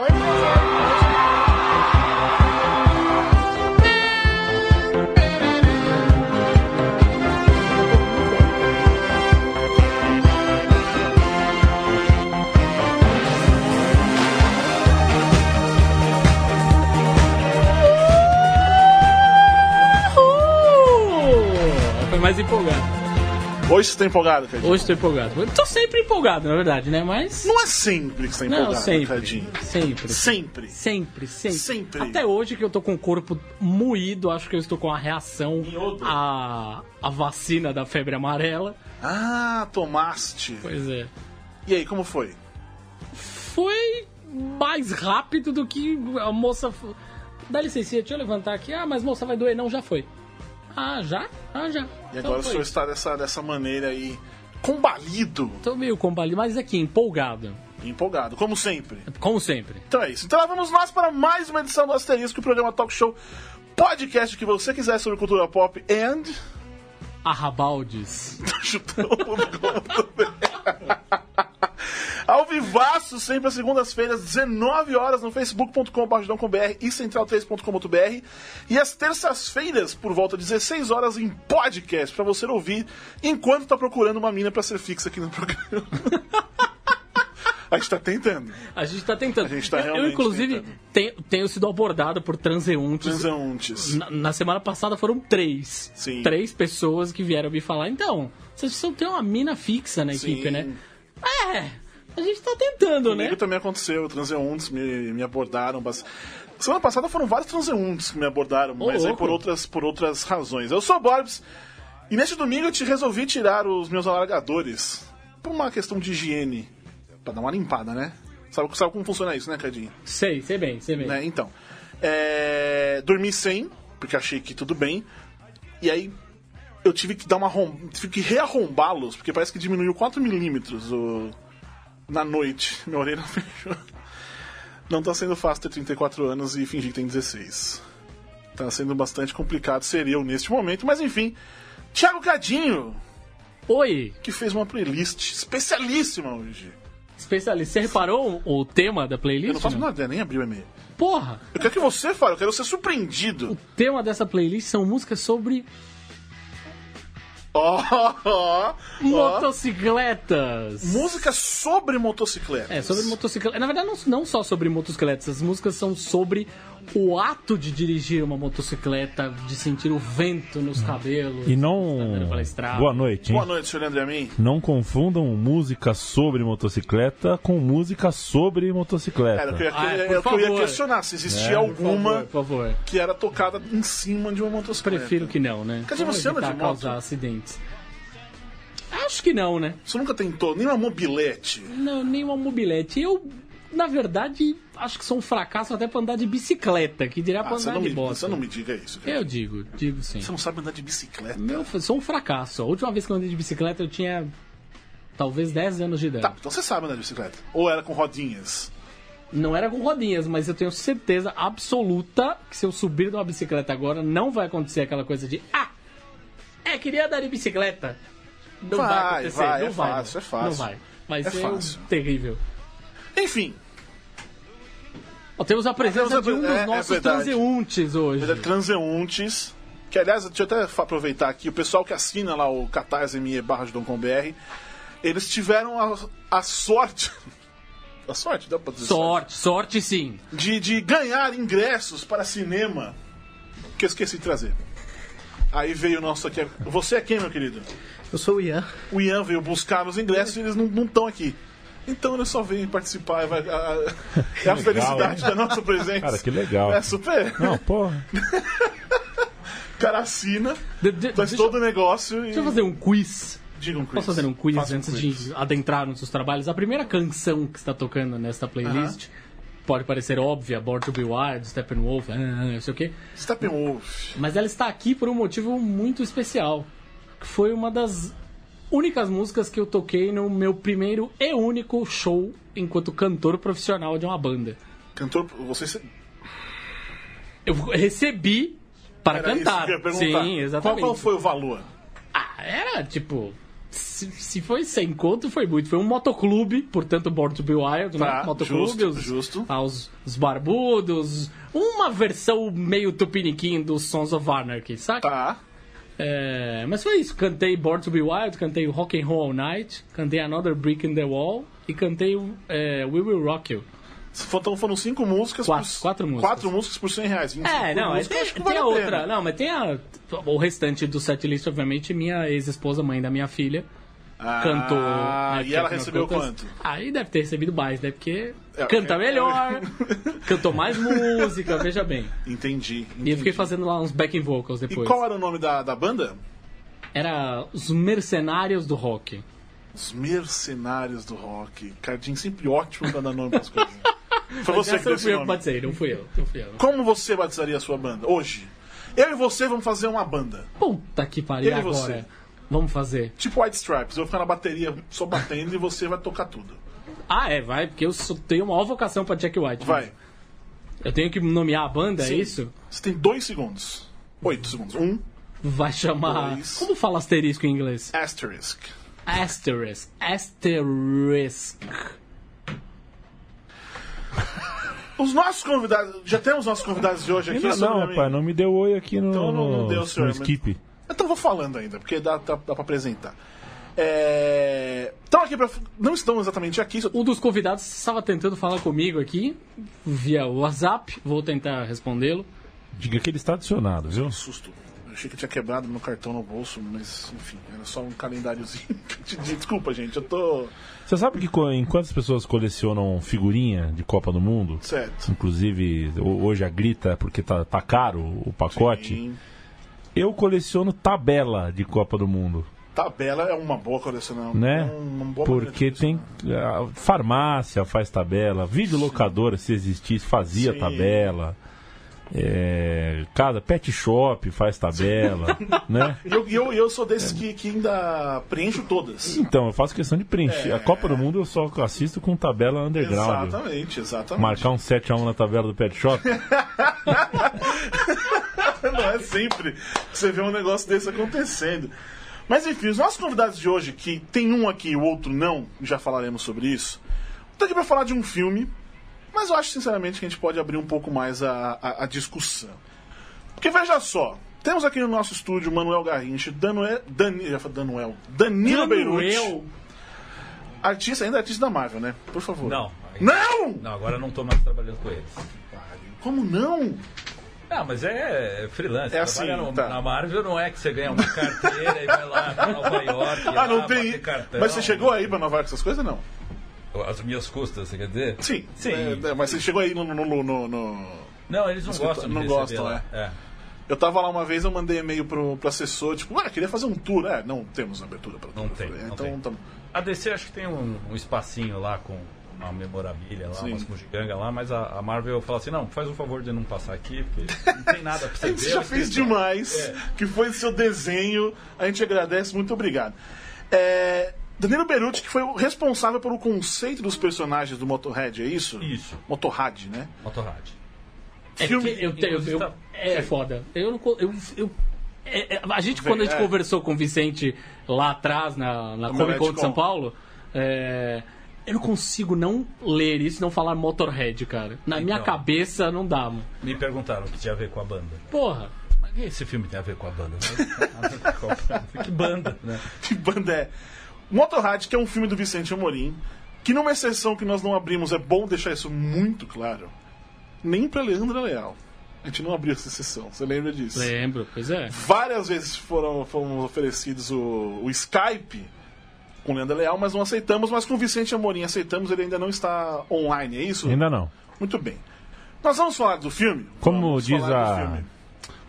Oi, Hoje você tá empolgado, Cadinho? Hoje tô empolgado. Eu tô sempre empolgado, na verdade, né? Mas. Não é sempre que você tá Não, empolgado, sempre. Cadinho. Sempre. Sempre. Sempre, sempre. Sempre. Até hoje que eu tô com o corpo moído, acho que eu estou com a reação à, à vacina da febre amarela. Ah, tomaste. Pois é. E aí, como foi? Foi mais rápido do que a moça. Dá licença, deixa eu levantar aqui. Ah, mas moça vai doer. Não, já foi. Ah, já? Ah, já. E agora o senhor está dessa, dessa maneira aí, combalido Tô meio combalido, mas aqui, empolgado. empolgado, como sempre. Como sempre. Então é isso. Então lá vamos nós para mais uma edição do Asterisco, o programa Talk Show podcast que você quiser sobre cultura pop and Arrabaldes. Ao vivaço, sempre às segundas-feiras, 19 horas, no facebook.com.br e central3.com.br. E às terças-feiras, por volta de 16 horas, em podcast, pra você ouvir enquanto tá procurando uma mina pra ser fixa aqui no programa. A gente tá tentando. A gente tá tentando. A gente tá Eu- eu, realmente inclusive, tentando. tenho, tenho sido abordado por transeuntes. Transeuntes. Na, na semana passada foram três. Sim. Três pessoas que vieram me falar. Então, vocês precisam ter uma mina fixa na Sim. equipe, né? É, a gente tá tentando, né? Comigo também aconteceu, transeuntes me, me abordaram bastante. Semana passada foram vários transeuntes que me abordaram, Ô, mas aí louco. por outras, por outras razões. Eu sou o Borbs, e neste domingo eu te resolvi tirar os meus alargadores por uma questão de higiene. Pra dar uma limpada, né? Sabe, sabe como funciona isso, né, Cadinho? Sei, sei bem, sei bem. Né? Então. É, dormi sem, porque achei que tudo bem. E aí eu tive que dar uma arrom... tive que rearrombá-los, porque parece que diminuiu 4 milímetros o... na noite. Minha orelha fechou. Não tá sendo fácil ter 34 anos e fingir que tem 16. Tá sendo bastante complicado ser eu neste momento, mas enfim. Thiago Cadinho, Oi, que fez uma playlist especialíssima hoje. Especialista, você reparou o tema da playlist? Eu não faço não? nada, nem abri o e-mail. Porra, Eu quero que você fale, eu quero ser surpreendido. o tema dessa playlist são músicas sobre Ó, ó, ó. motocicletas. Música sobre motocicleta. É, sobre motocicleta. Na verdade, não, não só sobre motocicletas. As músicas são sobre o ato de dirigir uma motocicleta, de sentir o vento nos cabelos. E andando não. pela estrada. Boa noite, hein? Boa noite, senhor André Amin. Não confundam música sobre motocicleta com música sobre motocicleta. Cara, eu queria, Ah, é que eu ia questionar se existia É, Por alguma favor, por favor. que era tocada em cima de uma motocicleta. Prefiro que não, né? Quer dizer, você anda de moto? causar acidentes. Acho que não, né? Você nunca tentou nem uma mobilete. Não, nem uma mobilete. Eu, na verdade, acho que sou um fracasso até pra andar de bicicleta, que dirá pra Ah, você, andar de me, bosta. você não me diga isso. cara. Eu digo, digo sim. Você não sabe andar de bicicleta. Meu, sou um fracasso. A última vez que eu andei de bicicleta eu tinha talvez 10 anos de idade. Tá, então você sabe andar de bicicleta. Ou era com rodinhas. Não era com rodinhas, mas eu tenho certeza absoluta que se eu subir numa bicicleta agora, não vai acontecer aquela coisa de Ah! É, queria andar de bicicleta. Não vai, Vai, acontecer, vai, não é vai. fácil, não. é fácil. Não vai. Vai É ser fácil. terrível. Enfim, temos a presença temos de a- um dos é- é nossos transeuntes hoje. mas é transeuntes. Que, aliás, deixa eu até fa- aproveitar aqui. O pessoal que assina lá o catarse.me barra de BR, eles tiveram a, a sorte... A sorte, dá pra dizer Sorte, sorte sim. de, de ganhar ingressos para cinema que eu esqueci de trazer. Aí veio o nosso aqui. Você é quem, meu querido? Eu sou o Ian. O Ian veio buscar os ingressos e eles não estão aqui. Então ele só vem participar. Vai, a- a- é a felicidade da nossa presença. Cara, que legal. É super. Não, porra. O cara assina, De- de- faz deixa, todo o negócio e. deixa eu fazer um quiz. Diga um quiz. Posso fazer um quiz Faça um antes quiz. de adentrar nos seus trabalhos? A primeira canção que está tocando nesta playlist pode parecer óbvia, Born to Be Wild, Steppenwolf, ah, não sei o quê, Steppenwolf. mas ela está aqui por um motivo muito especial. Que foi uma das únicas músicas que eu toquei no meu primeiro e único show enquanto cantor profissional de uma banda. Cantor. Você. se- Eu recebi para Era cantar. Sim, exatamente. Qual, qual foi o valor? Ah, era tipo se, se foi sem conto, foi muito. Foi um motoclube, portanto, Born to Be Wild, Tá, né? Motoclube, justo, os, justo. ah, os, os barbudos. Uma versão meio tupiniquim dos Sons of Anarchy, saca? Tá. É, mas foi isso. Cantei Born to Be Wild, cantei Rock and Roll All Night, cantei Another Brick in the Wall e cantei é, We Will Rock You. Então foram cinco músicas. Quatro- por, quatro músicas. Quatro músicas por 100 reais. 25 É, não, música, tem, acho que tem vale a a outra. Não, mas tem a, o restante do setlist, obviamente, minha ex-esposa, mãe da minha filha, Ah, cantou. né, E ela recebeu quanto? Aí deve ter recebido mais, né? Porque É, canta é, melhor, cantou mais música, veja bem. Entendi. E eu entendi. fiquei fazendo lá uns backing vocals E depois. qual era o nome da, da banda? Era Os Mercenários do Rock. Os Mercenários do Rock. Cardinho sempre ótimo pra dar nome pras coisas. Foi você que deu esse fui eu nome. batizei, não fui eu. Não fui eu. Como você batizaria a sua banda hoje? Eu e você vamos fazer uma banda. Puta que pariu, e agora. você? Vamos fazer. Tipo White Stripes. Eu vou ficar na bateria só batendo e você vai tocar tudo. Ah, é, vai, porque eu tenho uma vocação pra Jack White. Vai. Eu tenho que nomear a banda, Sim. é isso? Você tem dois segundos. Oito segundos. Um, Vai chamar. Dois. Como fala asterisco em inglês? asterisk. Asterisk. Asterisk. Os nossos convidados. Já temos nossos convidados de hoje aqui. Ainda não, sobrenomamente. rapaz, não me deu oi aqui no, Então não- não no- deu, senhor, no mas- skip. Então vou falando ainda, porque dá, dá, dá pra apresentar. É... Então aqui pra... Não estamos exatamente aqui. só- Um dos convidados estava tentando falar comigo aqui, via WhatsApp. Vou tentar respondê-lo. Diga que ele está adicionado, viu? Susto. Eu achei que tinha quebrado meu cartão no bolso, mas enfim, era só um calendáriozinho. Desculpa, gente, eu tô. Você sabe que enquanto as pessoas colecionam figurinha de Copa do Mundo, Certo. inclusive ho- hoje a grita porque tá, tá caro o pacote, Sim. Eu coleciono tabela de Copa do Mundo. Tabela é uma boa coleção. né? É uma boa Porque tem colecionar. a farmácia faz tabela, videolocadora se existisse fazia Sim. tabela. É, cada pet shop faz tabela, né? E eu, eu, eu sou desses que, que ainda preencho todas. Então, eu faço questão de preencher. É. A Copa do Mundo eu só assisto com tabela underground. Exatamente, exatamente. Marcar um 7x1 na tabela do pet shop. Não é sempre que você vê um negócio desse acontecendo. Mas enfim, os nossos convidados de hoje, que tem um aqui e o outro não, já falaremos sobre isso, tô aqui pra falar de um filme, mas eu acho sinceramente que a gente pode abrir um pouco mais a, a, a discussão. Porque veja só, temos aqui no nosso estúdio Manuel Garrincha, Danoel, Dani, Danoel, Danilo Beirute, artista, ainda é artista da Marvel, né? Por favor. Não. Não! Não, agora eu não tô mais trabalhando com eles. Como não? Não, mas é freelance. É assim, no- tá. Na Marvel não é que você ganha uma carteira e vai lá pra Nova York. Ah, lá, não tem. Cartão. Mas você chegou aí pra Nova York essas coisas, não? As minhas custas, você quer dizer? Sim. Sim. É, é, mas você chegou aí no- no- no- no-. Não, eles não gostam de não gostam, lá. É. Eu tava lá uma vez, eu mandei e-mail pro, pro assessor, tipo, ah, queria fazer um tour. É, não temos abertura pra tour. Não tem, falei, não então, tem. tá- A DC acho que tem um, um espacinho lá com uma memorabilia lá, Sim. umas bugiganga lá, mas a, a Marvel fala assim, não, faz o favor de não passar aqui, porque não tem nada pra você A ver. gente já fez demais, É. que foi seu desenho. A gente agradece, muito obrigado. É, Danilo Beruti, que foi o responsável pelo conceito dos personagens do Motorhead, é isso? Isso, Motorrad, né? Motorrad. É Filme- eu tenho. inclusive, eu- tá- é foda. Eu não. Eu, eu- é- é- a gente, quando a gente É. conversou com o Vicente lá atrás, na, na Comic Con de São. Paulo, é, eu não consigo não ler isso e não falar Motorhead, cara. Na minha Então. cabeça não dá, mano. Me perguntaram o que tinha a ver com a banda. Porra. Mas esse filme tem a ver com a banda? que banda, né? Que banda é? Motorrad, que é um filme do Vicente Amorim, que numa exceção que nós não abrimos, é bom deixar isso muito claro, nem pra Leandra Leal. A gente não abriu essa exceção, você lembra disso? Lembro, pois é. Várias vezes foram, foram oferecidos o, o Skype com Leandra Leal, mas não aceitamos, mas com o Vicente Amorim aceitamos, ele ainda não está online, é isso? Ainda não. Muito bem. Nós vamos falar do filme? Como Vamos diz a,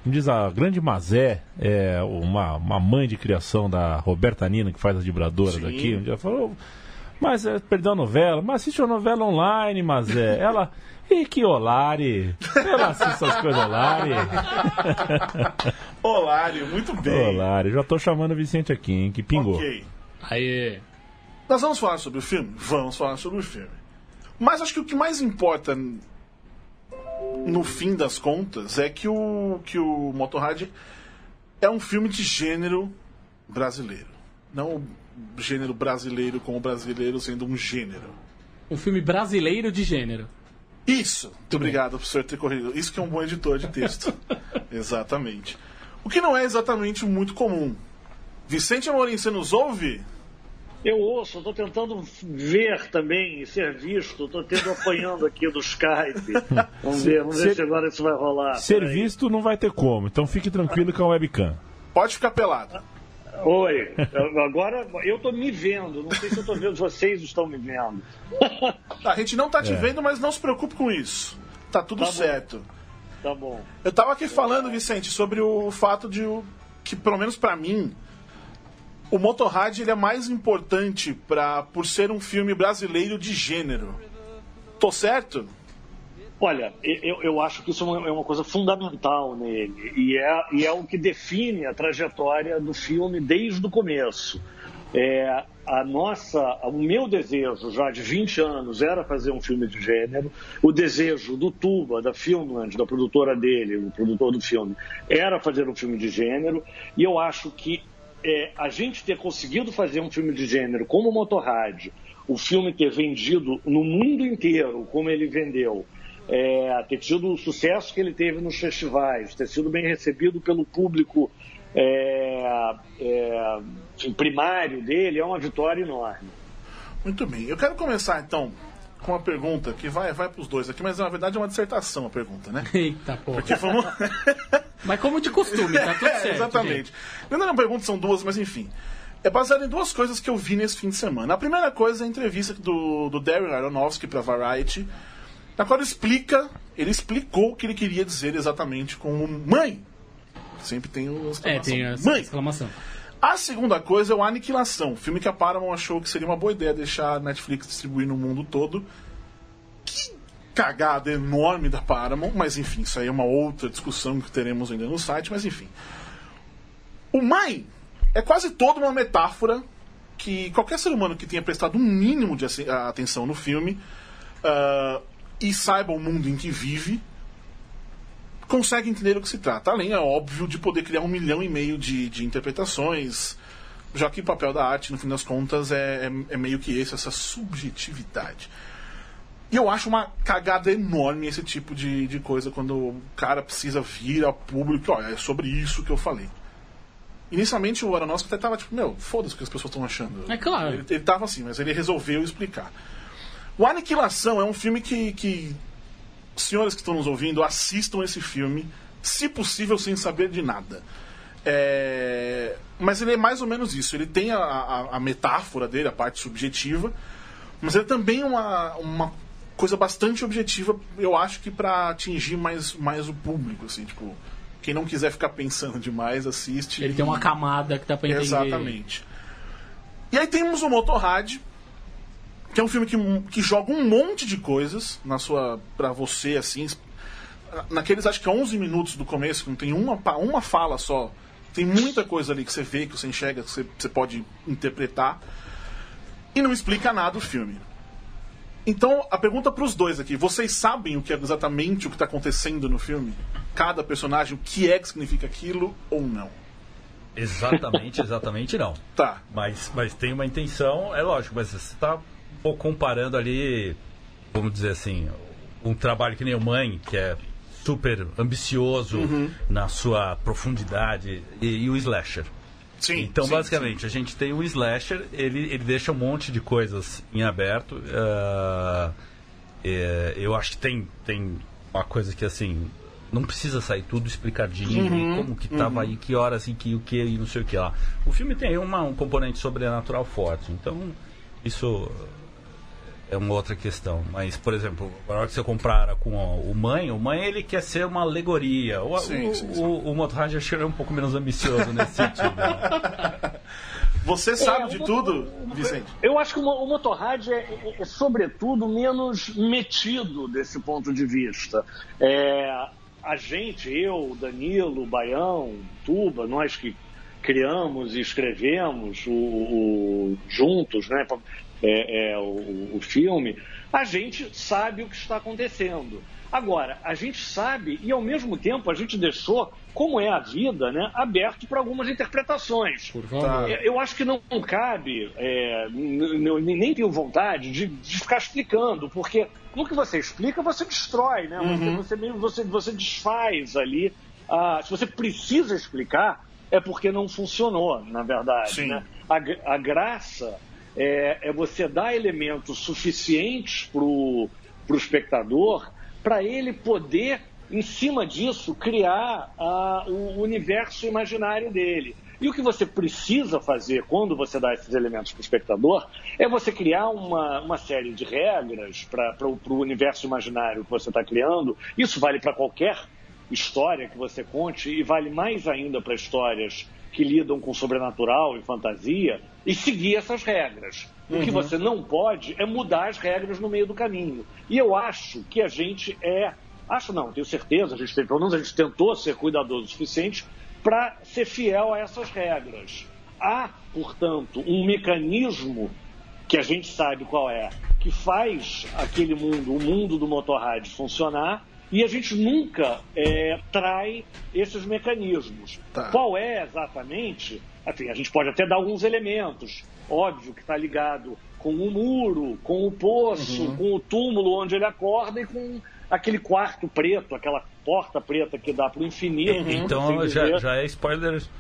diz a grande Mazé, é uma, uma mãe de criação da Roberta Nina, que faz as vibradoras Sim. aqui, um dia falou, mas é, perdeu a novela, mas assiste a novela online, Mazé. Ela, e que Olari, eu não assisto essas coisas Olari. Olário, muito bem. Olari, já tô chamando o Vicente aqui, hein, que pingou. Ok. Aí. Nós vamos falar sobre o filme? Vamos falar sobre o filme. Mas acho que o que mais importa no fim das contas é que o, que o Motorrad é um filme de gênero brasileiro. Não o gênero brasileiro como brasileiro sendo um gênero. Um filme brasileiro de gênero. Isso! Muito obrigado por senhor ter corrido. Isso que é um bom editor de texto. exatamente. O que não é exatamente muito comum. Vicente Amorim, você nos ouve? Eu ouço, estou tentando ver também e ser visto. Estou tendo apanhando aqui do Skype. Vamos ver, vamos ver Ser- se agora isso vai rolar. Ser Peraí. visto não vai ter como, então fique tranquilo com a webcam. Pode ficar pelado. Oi, agora eu estou me vendo. Não sei se eu estou vendo, vocês estão me vendo. A gente não tá te É. vendo, mas não se preocupe com isso. Tá tudo Tá bom. certo. Tá bom. Eu tava aqui falando, Vicente, sobre o fato de o- que, pelo menos pra mim, o Motorrad ele é mais importante pra, por ser um filme brasileiro de gênero. Tô certo? Olha, eu, eu acho que isso é uma, é uma coisa fundamental nele e é, e é o que define a trajetória do filme desde o começo. É, a nossa, o meu desejo já de 20 anos era fazer um filme de gênero. O desejo do Tuba, da Filmland, da produtora dele, o produtor do filme, era fazer um filme de gênero. E eu acho que é, a gente ter conseguido fazer um filme de gênero como Motorrad, o filme ter vendido no mundo inteiro como ele vendeu, é, ter tido o sucesso que ele teve nos festivais, ter sido bem recebido pelo público é, é, primário dele, é uma vitória enorme. Muito bem. Eu quero começar então com uma pergunta que vai, vai pros dois aqui, mas na verdade é uma dissertação a pergunta, né? Eita porra. Porque vamos. Mas como de costume, tá tudo É, certo. exatamente. Não, não, não pergunta, são duas, mas enfim. É baseado em duas coisas que eu vi nesse fim de semana. A primeira coisa é a entrevista do, do Darren Aronofsky para Variety, na qual ele explica, ele explicou o que ele queria dizer exatamente com mãe. Sempre tem o É, exclamação. tem essa mãe. exclamação. A segunda coisa é o Aniquilação, filme que a Paramount achou que seria uma boa ideia deixar a Netflix distribuir no mundo todo. Que cagada enorme da Paramount, mas enfim, isso aí é uma outra discussão que teremos ainda no site, mas enfim. O Mãe é quase toda uma metáfora que qualquer ser humano que tenha prestado um mínimo de atenção no filme ah, e saiba o mundo em que vive, consegue entender o que se trata. Além, é óbvio, de poder criar um milhão e meio de, de interpretações, já que o papel da arte, no fim das contas, é, é, é meio que esse, essa subjetividade. E eu acho uma cagada enorme esse tipo de, de coisa quando o cara precisa vir ao público, olha, é sobre isso que eu falei. Inicialmente o Aronofsky até tava tipo, meu, foda-se o que as pessoas estão achando. É claro. Ele, ele tava assim, mas ele resolveu explicar. O Aniquilação é um filme que, que senhores que estão nos ouvindo, assistam esse filme, se possível, sem saber de nada. É, Mas ele é mais ou menos isso. Ele tem a, a- a metáfora dele, a parte subjetiva, mas ele também é uma, uma coisa bastante objetiva, eu acho que para atingir mais, mais o público. Assim, tipo, quem não quiser ficar pensando demais, assiste. Ele tem uma camada que dá pra entender. Exatamente. E aí temos o Motorrad, que é um filme que, que joga um monte de coisas na sua para você assim, naqueles acho que 11 minutos do começo, que não tem uma uma fala só. Tem muita coisa ali que você vê, que você enxerga, que você, você pode interpretar. E não explica nada o filme. Então, a pergunta para os dois aqui: vocês sabem o que é exatamente o que está acontecendo no filme? Cada personagem, o que é que significa aquilo ou não? Exatamente, exatamente não. Tá. Mas, mas tem uma intenção, é lógico, mas você está pouco comparando ali, vamos dizer assim, um trabalho que nem o Mãe, que é super ambicioso na sua profundidade, e, e o Slasher. Sim. Então, sim, basicamente, a gente tem o slasher, ele, ele deixa um monte de coisas em aberto. ah, é, eu acho que tem, tem uma coisa que, assim, não precisa sair tudo explicadinho, e como que tava aí, que horas e que o que e não sei o que lá. O filme tem uma, um componente sobrenatural forte, então isso é uma outra questão. Mas, por exemplo, na hora que você compara com o Mãe, o Mãe ele quer ser uma alegoria. O, Sim, o, sim, sim. o, o que é um pouco menos ambicioso nesse sentido. né? Você sabe É, de o- tudo, o- Vicente? Eu acho que o, o Motorrad é, é- é, sobretudo, menos metido desse ponto de vista. É, a gente, eu, Danilo, Baião, Tuba, nós que criamos e escrevemos o, o- juntos né, é, é, o, o filme, a gente sabe o que está acontecendo. Agora, a gente sabe e ao mesmo tempo a gente deixou, como é a vida, né, aberto para algumas interpretações. Por favor. É, Eu acho que não cabe, é, nem tenho vontade de, de ficar explicando, porque no que você explica, você destrói, né? Você, você mesmo você, você desfaz ali. Ah, se você precisa explicar, é porque não funcionou, na verdade. Né? A, a graça é, é você dar elementos suficientes para o espectador para ele poder, em cima disso, criar ah, o universo imaginário dele. E o que você precisa fazer quando você dá esses elementos para o espectador é você criar uma, uma série de regras para o universo imaginário que você está criando. Isso vale para qualquer história que você conte e vale mais ainda para histórias que lidam com sobrenatural e fantasia e seguir essas regras. O que você não pode é mudar as regras no meio do caminho. E eu acho que a gente é, acho não, tenho certeza, a gente tem, pelo menos a gente tentou ser cuidadoso o suficiente para ser fiel a essas regras. Há, portanto, um mecanismo que a gente sabe qual é, que faz aquele mundo, o mundo do motorrad funcionar, e a gente nunca é, trai esses mecanismos. Tá. Qual é exatamente? Enfim, a gente pode até dar alguns elementos. Óbvio que está ligado com o muro, com o poço, com o túmulo onde ele acorda e com aquele quarto preto, aquela porta preta que dá para o infinito. Então sem já, dizer- já é spoiler.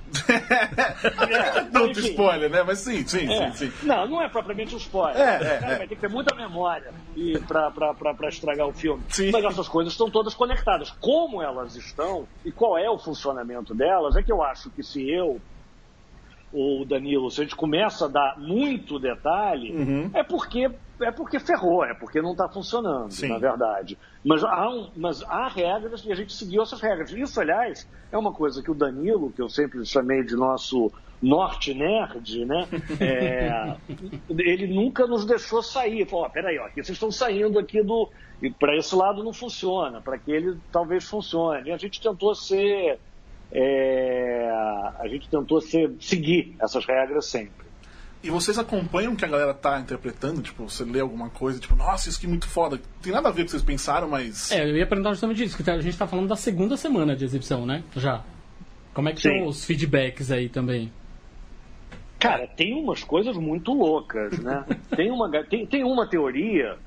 É, Tanto enfim. spoiler, né? Mas sim, sim, É. sim, sim. Não, não é propriamente um spoiler. É, O é, cara é. Vai ter que ter muita memória e pra, pra, pra, pra estragar o filme. Sim. Mas essas coisas estão todas conectadas. Como elas estão e qual é o funcionamento delas, é que eu acho que se eu ou o Danilo, se a gente começa a dar muito detalhe, Uhum. é porque é porque ferrou, é porque não está funcionando, Sim. na verdade. Mas há, um- mas há regras e a gente seguiu essas regras. Isso, aliás, é uma coisa que o Danilo, que eu sempre chamei de nosso norte nerd, né? É, ele nunca nos deixou sair. Falou, ó, peraí, ó, aqui vocês estão saindo aqui do. E para esse lado não funciona, para aquele talvez funcione. E a gente tentou ser. é, a gente tentou ser, seguir essas regras sempre. E vocês acompanham o que a galera tá interpretando? Tipo, você lê alguma coisa, tipo, nossa, isso que é muito foda. Tem nada a ver com o que vocês pensaram, mas. É, eu ia perguntar justamente disso, que tá- a gente tá falando da segunda semana de exibição, né? Já. Como é que Sim. estão os feedbacks aí também? Cara, tem umas coisas muito loucas, né? tem, uma, tem, tem uma teoria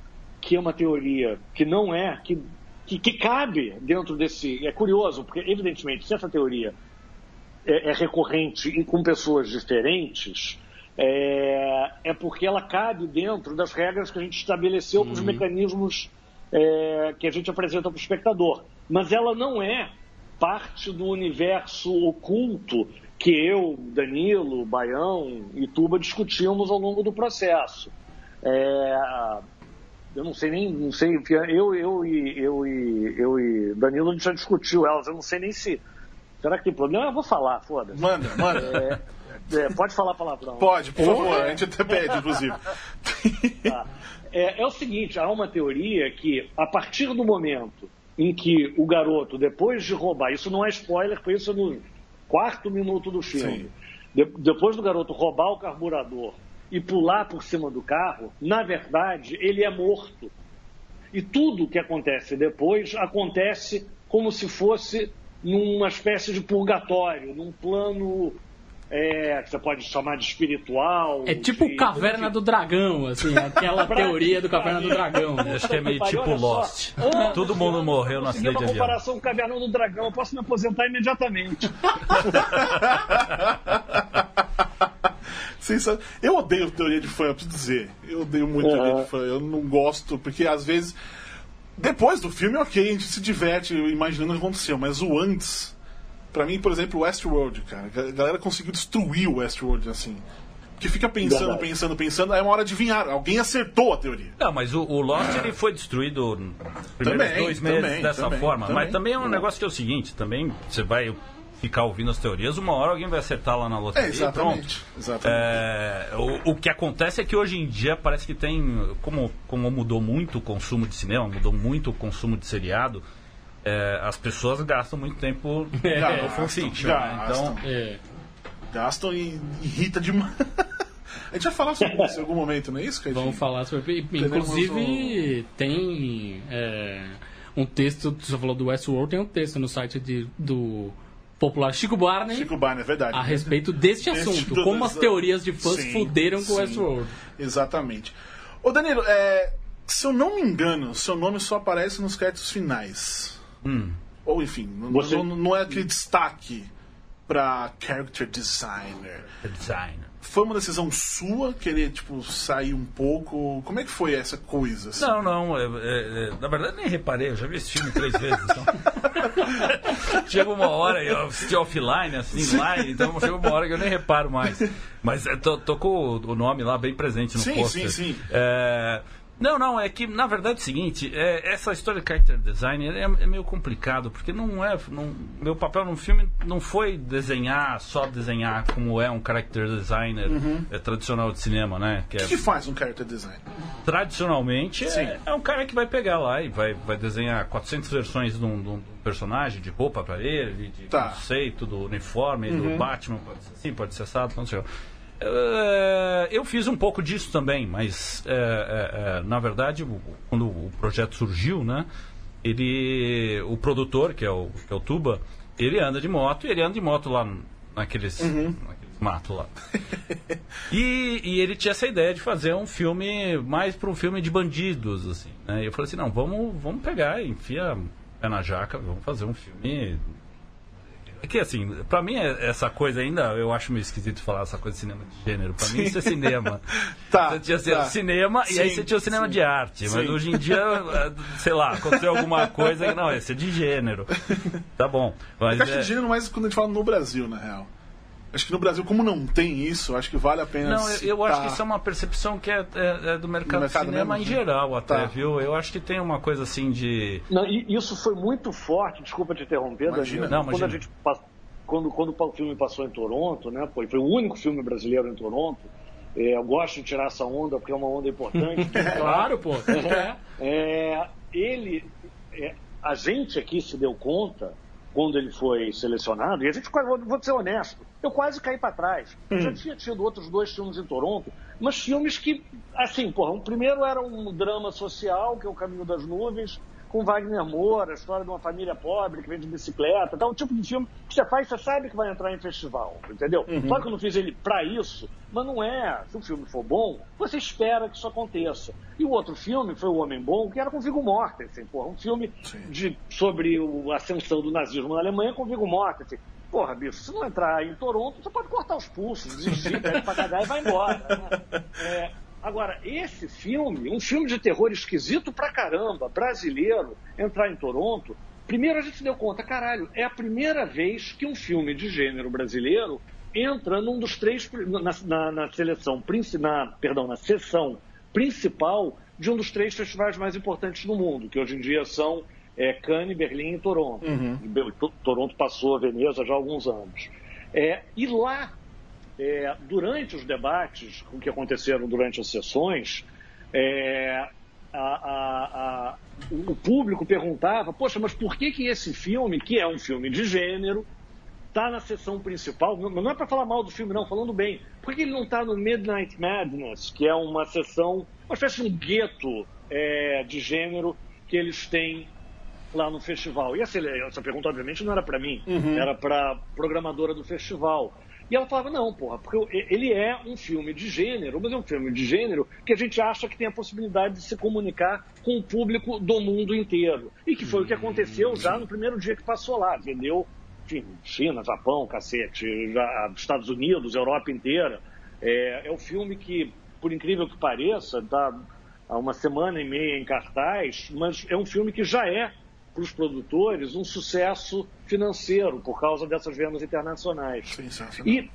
que é uma teoria que não é, que, que, que cabe dentro desse. É curioso, porque, evidentemente, se essa teoria é, é recorrente e com pessoas diferentes, é, é porque ela cabe dentro das regras que a gente estabeleceu para os mecanismos é, que a gente apresenta para o espectador. Mas ela não é parte do universo oculto que eu, Danilo, Baião e Tuba discutimos ao longo do processo. É, eu não sei nem, não sei, eu, eu e eu e eu e Danilo a gente já discutiu elas, eu não sei nem se será que tem problema. Eu vou falar, foda-se. Manda, manda. É, é, pode falar palavrão. Pode, por favor, a gente até pede, inclusive. Tá. É, é o seguinte, há uma teoria que a partir do momento em que o garoto, depois de roubar, isso não é spoiler, porque isso é no quarto minuto do filme, de- depois do garoto roubar o carburador e pular por cima do carro, na verdade, ele é morto. E tudo que acontece depois acontece como se fosse numa espécie de purgatório, num plano é, que você pode chamar de espiritual. É tipo de- Caverna do Dragão, assim, aquela teoria do Caverna do Dragão. né? Acho que é meio tipo Lost. só. Todo mundo eu morreu no consegui acidente uma de avião. comparação com o Cavernão do Dragão. Eu posso me aposentar imediatamente. Eu odeio teoria de fã, eu preciso dizer. Eu odeio muito Uhum. teoria de fã. Eu não gosto, porque às vezes. Depois do filme, ok, a gente se diverte imaginando o que aconteceu, mas o antes. Pra mim, por exemplo, o Westworld, cara. A galera conseguiu destruir o Westworld assim. Porque fica pensando, Verdade. pensando, pensando, aí é uma hora de adivinhar. Alguém acertou a teoria. Não, mas o, o Lost ele foi destruído nos primeiros Também, dois meses também, dessa também, forma. também. Mas também é um negócio que é o seguinte, também você vai ficar ouvindo as teorias, uma hora alguém vai acertar lá na É, loteria e pronto. exatamente. exatamente. É, o, o que acontece é que hoje em dia parece que tem, como, como mudou muito o consumo de cinema, mudou muito o consumo de seriado, é, as pessoas gastam muito tempo Gastam, no fanfiction. gastam. né? Então, É. Gastam e irrita demais. a gente vai falar sobre isso em algum momento, não é isso, Caidinho? Vamos falar sobre. Inclusive, tem é, um texto, você falou do Westworld, tem um texto no site de, do popular Chico Barney Chico Barney, é verdade. a respeito deste assunto. do- como as teorias de fãs Sim, fuderam com sim. o Westworld. Exatamente. Ô Danilo, é, se eu não me engano, seu nome só aparece nos créditos finais. Ou enfim, não, Você- não- não é aquele destaque pra character designer. Design. Foi uma decisão sua querer, tipo, sair um pouco? Como é que foi essa coisa? assim? Não, não. é- é- é, na verdade, nem reparei. Eu já vi esse filme três vezes. Então. chega uma hora, eu assisti offline, assim, lá, então chega uma hora que eu nem reparo mais. Mas é, com o nome lá bem presente no Sim, pôster. sim, sim. É, não, não, é que na verdade é o seguinte, é, essa história de character design é, é meio complicado, porque não é. Não, meu papel no filme não foi desenhar, só desenhar como é um character designer é, tradicional de cinema, né? Que é, O que, que faz um character design? tradicionalmente é, é um cara que vai pegar lá e vai, vai desenhar 400 versões de um, de um personagem, de roupa pra ele, de Tá. conceito, do uniforme, do Batman, pode ser assim, pode ser assado, não sei. É, eu fiz um pouco disso também, mas é, é, na verdade, o- quando o projeto surgiu, né, ele, o produtor, que é o, que é o Tuba, ele anda de moto e ele anda de moto lá naqueles, naqueles matos lá. E, e ele tinha essa ideia de fazer um filme mais para um filme de bandidos, assim. Né? E eu falei assim, não, vamos, vamos pegar, e enfia pé na jaca, vamos fazer um filme. É que assim, pra mim é- essa coisa ainda, eu acho meio esquisito falar essa coisa de cinema de gênero. Pra mim isso é cinema. Tá, Você tinha tá. cinema e aí Sim, você tinha o cinema sim. de arte. Mas Sim. hoje em dia, é, sei lá, aconteceu alguma coisa que não, esse é de gênero. Tá bom. Mas, é- de gênero mais quando a gente fala no Brasil, na real. Acho que no Brasil, como não tem isso, acho que vale a pena. Não, eu, eu acho que isso é uma percepção que é, é- é do mercado, Do mercado de cinema mesmo, em né? geral até, Tá. viu? Eu acho que tem uma coisa assim de... Não, e isso foi muito forte, desculpa te interromper, Imagina. Danilo. Não, quando imagina. a gente quando, quando o filme passou em Toronto, né? Foi, foi o único filme brasileiro em Toronto. é, eu gosto de tirar essa onda porque é uma onda importante. Claro, pô. É. É, ele, é, a gente aqui se deu conta quando ele foi selecionado, e a gente quase, vou, ser honesto, eu quase caí para trás. Eu já tinha tido outros dois filmes em Toronto, mas filmes que, assim, porra, o primeiro era um drama social, que é o Caminho das Nuvens, com Wagner Moura, a história de uma família pobre que vem de bicicleta, tal, o tipo de filme que você faz, você sabe que vai entrar em festival, entendeu? Só que eu não fiz ele para isso, mas não é, se o filme for bom, você espera que isso aconteça. E o outro filme foi O Homem Bom, que era com Viggo Mortensen, porra, um filme de, sobre a ascensão do nazismo na Alemanha com Viggo Mortensen. Porra, bicho, se não entrar em Toronto, você pode cortar os pulsos, desistir, pede pra cagar e vai embora. né? É, agora, esse filme, um filme de terror esquisito pra caramba, brasileiro, entrar em Toronto, primeiro a gente se deu conta, caralho, é a primeira vez que um filme de gênero brasileiro entra num dos três na, na, na seleção na, perdão, na sessão principal de um dos três festivais mais importantes do mundo, que hoje em dia são é, Cannes, Berlim e Toronto. To- Toronto passou a Veneza já há alguns anos. É, e lá, é, durante os debates o que aconteceram durante as sessões, é, a- a- a- o público perguntava, poxa, mas por que, que esse filme, que é um filme de gênero, está na sessão principal? Não, não é para falar mal do filme, não, falando bem. Por que ele não está no Midnight Madness, que é uma sessão, uma espécie de um gueto é, de gênero que eles têm lá no festival? E essa, essa pergunta, obviamente, não era para mim, era para a programadora do festival. E ela falava, não, porra, porque ele é um filme de gênero, mas é um filme de gênero que a gente acha que tem a possibilidade de se comunicar com o público do mundo inteiro. E que foi o que aconteceu já no primeiro dia que passou lá. Vendeu, enfim, China, Japão, cacete, já, Estados Unidos, Europa inteira. É, é um filme que, por incrível que pareça, está há uma semana e meia em cartaz, mas é um filme que já é para os produtores um sucesso financeiro por causa dessas vendas internacionais. E,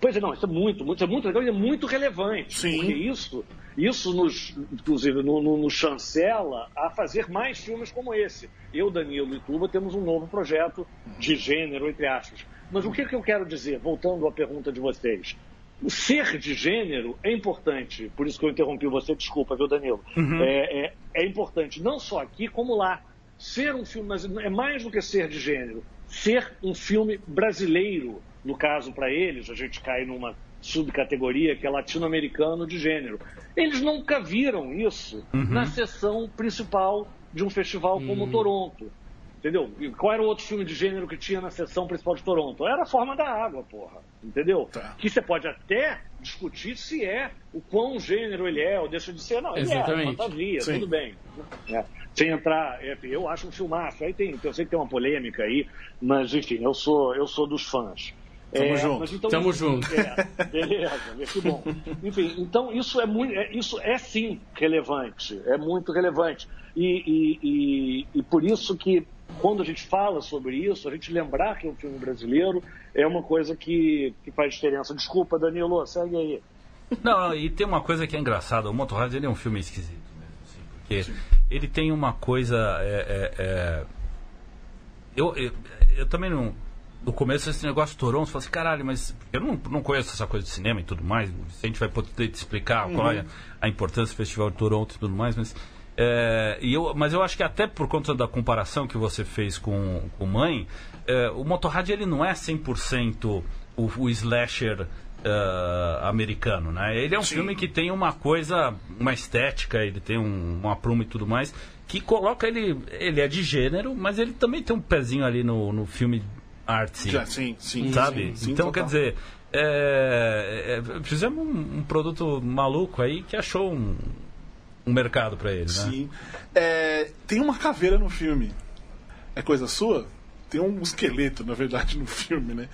pois é, não, isso é muito, muito, isso é muito legal e é muito relevante. Sim. Porque isso, isso nos, inclusive, no- no- nos chancela a fazer mais filmes como esse. Eu, Danilo e Tuba temos um novo projeto de gênero, entre aspas. Mas o que, que eu quero dizer, voltando à pergunta de vocês? O ser de gênero é importante, por isso que eu interrompi você, desculpa, viu, Danilo? É, é, é importante não só aqui, como lá. Ser um filme, é mais do que ser de gênero. Ser um filme brasileiro, no caso para eles, a gente cai numa subcategoria que é latino-americano de gênero. Eles nunca viram isso na sessão principal de um festival como Toronto. Entendeu? E qual era o outro filme de gênero que tinha na sessão principal de Toronto? Era A Forma da Água, porra. Entendeu? Tá. Que você pode até discutir se é, o quão gênero ele é, ou deixa de ser. Não, ele Exatamente. é, fantasia, Sim. tudo bem. É. Sem entrar, é, eu acho um filmaço. Aí tem, eu sei que tem uma polêmica aí, mas enfim, eu sou, eu sou dos fãs. Tamo junto. mas então- Tamo junto. É, beleza, que bom. Enfim, então isso é muito, é, isso é sim relevante, é muito relevante. E, e, e, e por isso que quando a gente fala sobre isso, a gente lembrar que é um filme brasileiro é uma coisa que, que faz diferença. Desculpa, Danilo, segue aí. Não, não, e tem uma coisa que é engraçada. O Motorhead ele é um filme esquisito mesmo, assim, porque ele tem uma coisa. é, é, é, eu, eu, eu também não. No começo esse negócio de Toronto, eu falei assim, caralho, mas eu não, não conheço essa coisa de cinema e tudo mais. O Vicente vai poder te explicar qual é a importância do Festival de Toronto e tudo mais, mas. É, e eu, mas eu acho que até por conta da comparação que você fez com, com Mãe, é, o Motorhead ele não é 100% o, o slasher eh, americano, né? Ele é um Sim. filme que tem uma coisa, uma estética, ele tem um, uma pluma e tudo mais, que coloca ele, ele é de gênero, mas ele também tem um pezinho ali no, no filme artsy, Já, sim, sim. sabe? sim, sim, então, total. quer dizer, é, é, fizemos um, um produto maluco aí que achou um, um mercado para ele, né? Sim. É, tem uma caveira no filme. É coisa sua? Tem um esqueleto, na verdade, no filme, né?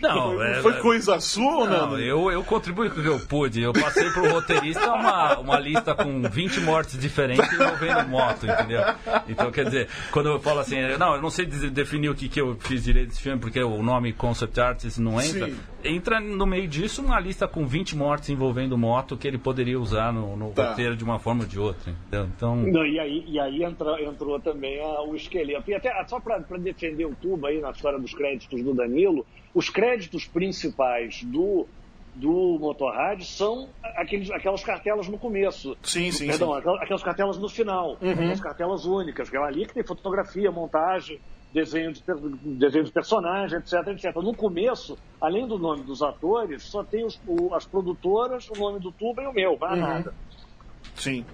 Não, foi, é- foi coisa sua ou Não, eu, eu contribuí com o que eu pude. Eu passei pro roteirista uma, uma lista com 20 mortes diferentes envolvendo moto, entendeu? Então, quer dizer, quando eu falo assim, não, eu não sei definir o que, que eu fiz direito desse filme, porque o nome Concept Artist não entra. Sim. Entra no meio disso uma lista com 20 mortes envolvendo moto que ele poderia usar no, no Tá. roteiro de uma forma ou de outra. Entendeu? Então, Não, e aí, e aí entra- entrou também a- o esqueleto. E até só para defender o tubo aí na história dos créditos do Danilo, os créditos principais do, do Motorrad são aqueles, aquelas cartelas no começo. Sim, sim, Perdão, sim. aquelas, aquelas cartelas no final. Aquelas cartelas únicas, que é ali que tem fotografia, montagem, desenho de, desenho de personagem, etc, etc. No começo, além do nome dos atores, só tem os- o- as produtoras, o nome do tubo e o meu, mais nada. Sim.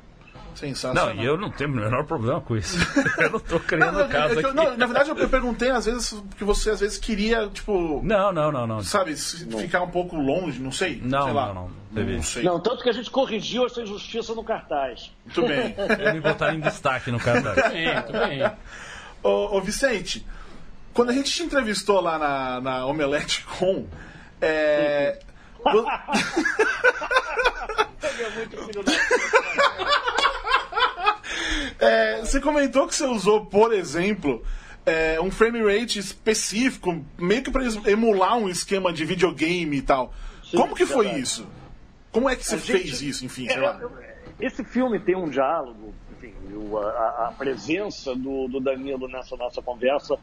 Não, Sensacional. e eu não tenho o menor problema com isso. eu não tô Não, criando não, casa é que eu- aqui. não, na verdade, eu eu perguntei às vezes porque você às vezes queria, tipo, Não, não, não, não. sabe, se- ficar um pouco longe, não sei. Não, sei lá. não, não, teve Não sei. Não, tanto que a gente corrigiu essa injustiça no cartaz. Muito bem. Eu me botar em destaque no cartaz. Bem, tudo bem. Ô, ô, Vicente, quando a gente te entrevistou lá na, na Omelete Com, é, vo- É muito filho da... é, você comentou que você usou, por exemplo, é, um frame rate específico, meio que para emular um esquema de videogame e tal. Sim, Como que foi verdade. isso? Como é que você gente- fez isso, enfim, É? Esse filme tem um diálogo, enfim, a- a presença do, do Danilo nessa nossa conversa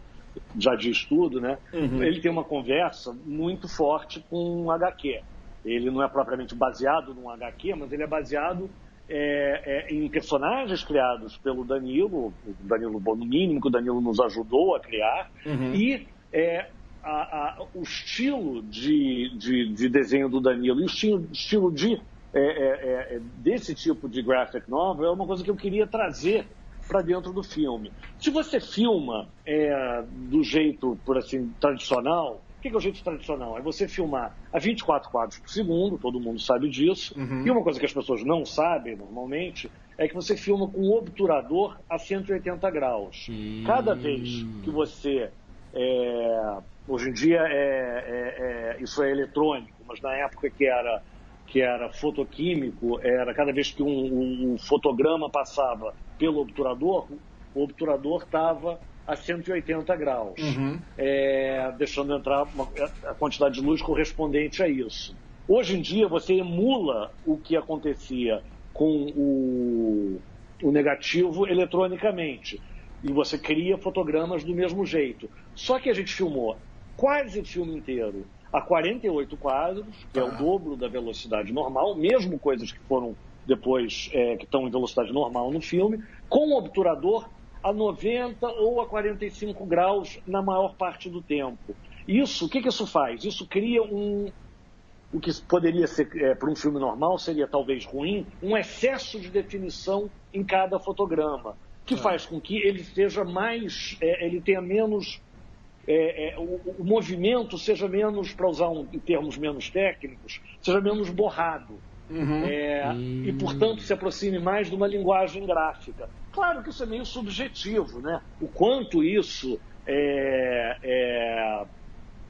já diz tudo, né? Uhum. Ele tem uma conversa muito forte com um HQ. Ele não é propriamente baseado num HQ, mas ele é baseado é, é, em personagens criados pelo Danilo, o Danilo, bom, no mínimo que o Danilo nos ajudou a criar, e é, a- a- o estilo de, de, de desenho do Danilo e o estilo, estilo de, é, é, é, desse tipo de graphic novel é uma coisa que eu queria trazer para dentro do filme. Se você filma do jeito, por assim, tradicional, o que é o jeito tradicional? É você filmar a 24 quadros por segundo, todo mundo sabe disso. E uma coisa que as pessoas não sabem normalmente é que você filma com um obturador a 180 graus. Cada vez que você. é, hoje em dia é, é- é- isso é eletrônico, mas na época que era, que era fotoquímico, era cada vez que um, um- um fotograma passava pelo obturador, o obturador estava a 180 graus, é, deixando entrar uma- a quantidade de luz correspondente a isso. Hoje em dia, você emula o que acontecia com o, o negativo eletronicamente. E você cria fotogramas do mesmo jeito. Só que a gente filmou quase o filme inteiro a 48 quadros, que é o dobro da velocidade normal, mesmo coisas que foram depois, é, que estão em velocidade normal no filme, com o obturador a 90 ou a 45 graus na maior parte do tempo. Isso, o que, que isso faz? Isso cria um, o que poderia ser é, para um filme normal seria talvez ruim, um excesso de definição em cada fotograma, que faz com que ele seja mais, é, ele tenha menos, é, é, o, o, movimento seja menos, para usar um, termos menos técnicos, seja menos borrado. Uhum. E, portanto, se aproxime mais de uma linguagem gráfica. Claro que isso é meio subjetivo, né? O quanto isso é, é,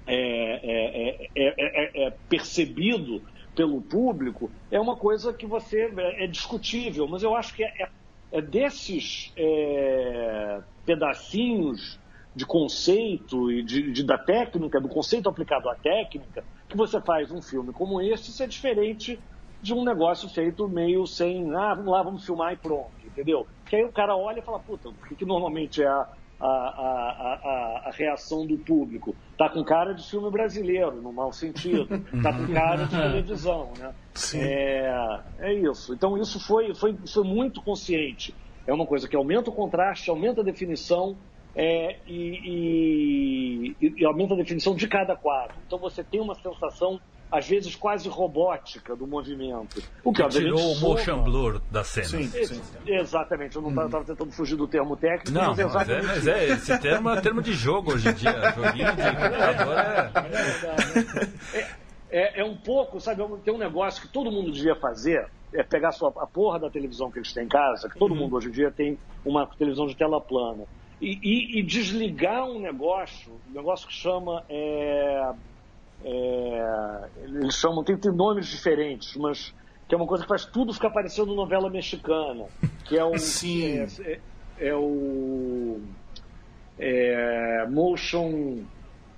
é, é percebido pelo público é uma coisa que você é, discutível, mas eu acho que é, é desses é, pedacinhos de conceito e de, de, da técnica, do conceito aplicado à técnica, que você faz um filme como esse, isso é diferente de um negócio feito meio sem, ah, vamos lá, vamos filmar e pronto, entendeu? Que aí o cara olha e fala, puta, o que, normalmente é a, a, a, a, reação do público. Tá com cara de filme brasileiro, no mau sentido. Tá com cara de televisão, né? Sim. É, é isso. Então isso foi, foi, foi muito consciente. É uma coisa que aumenta o contraste, aumenta a definição é, e, e, e aumenta a definição de cada quadro. Então você tem uma sensação às vezes quase robótica do movimento. O que, que tirou o motion blur da cena. Sim, sim. Exatamente, eu não estava hum. tentando fugir do termo técnico. Não, mas, mas, é, mas é, esse termo é termo de jogo hoje em dia. Joguinho de computador é... é... É, é um pouco, sabe, tem um negócio que todo mundo devia fazer, é pegar a, sua, a porra da televisão que eles têm em casa, que todo uhum. mundo hoje em dia tem uma televisão de tela plana, e, e, e desligar um negócio, um negócio que chama é, é, eles chamam, tem, tem, nomes diferentes, mas que é uma coisa que faz tudo ficar parecendo novela mexicana. Que é o. Sim. É, é, é o. É, motion.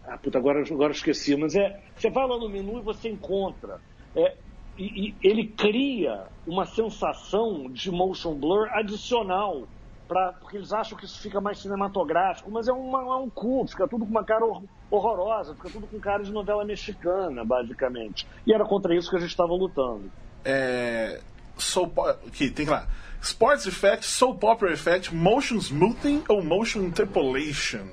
Ah, puta, agora, agora esqueci, mas é. Você vai lá no menu e você encontra. É, e, e ele cria uma sensação de motion blur adicional pra, porque eles acham que isso fica mais cinematográfico, mas é, uma, é um cu, fica tudo com uma cara horrorosa, fica tudo com cara de novela mexicana, basicamente. E era contra isso que a gente estava lutando. É. Soap, aqui, tem lá. Sports Effect, Soap Opera Effect, Motion Smoothing ou Motion Interpolation?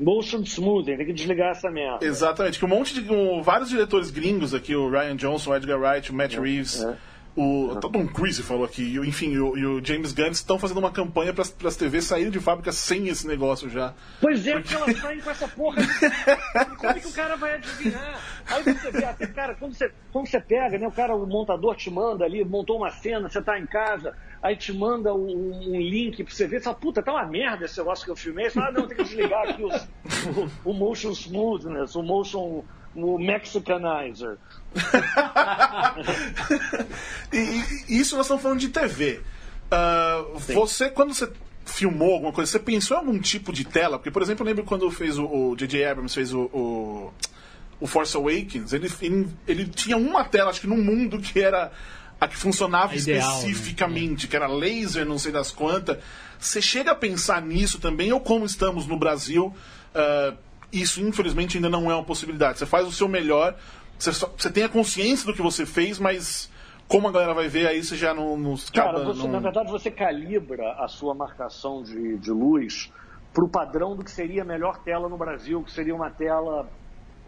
Motion Smoothing, tem que desligar essa merda. Exatamente, que um monte de. Um, vários diretores gringos aqui, o Ryan Johnson, o Edgar Wright, o Matt é, Reeves. É o uhum. Tom Cruise falou aqui, e, enfim, e o, e o James Gunn estão fazendo uma campanha para as TVs saírem de fábrica sem esse negócio já. Pois é, porque elas saem com essa porra. De... Como é que o cara vai adivinhar? Aí você vê, até, cara, quando você, quando você pega, né, o cara, o montador te manda ali, montou uma cena, você tá em casa, aí te manda um, um link pra você ver, você fala, puta, tá uma merda esse negócio que eu filmei. Você fala, ah, não, tem que desligar aqui os, o, o motion smoothness, o motion o Mexicanizer. e, e, isso nós estamos falando de TV. Uh, ah, você, quando você filmou alguma coisa, você pensou em algum tipo de tela? Porque, por exemplo, eu lembro quando fez o J.J. Abrams fez o, o, o, Force Awakens, ele, ele, ele, tinha uma tela, acho que no mundo, que era a que funcionava a ideal, né? especificamente, né? que era laser, não sei das quantas. Você chega a pensar nisso também, ou como estamos no Brasil, uh, isso infelizmente ainda não é uma possibilidade. Você faz o seu melhor, você, só, você tem a consciência do que você fez, mas como a galera vai ver, aí você já não, não Cara, você, na verdade você calibra a sua marcação de, de luz para o padrão do que seria a melhor tela no Brasil, que seria uma tela.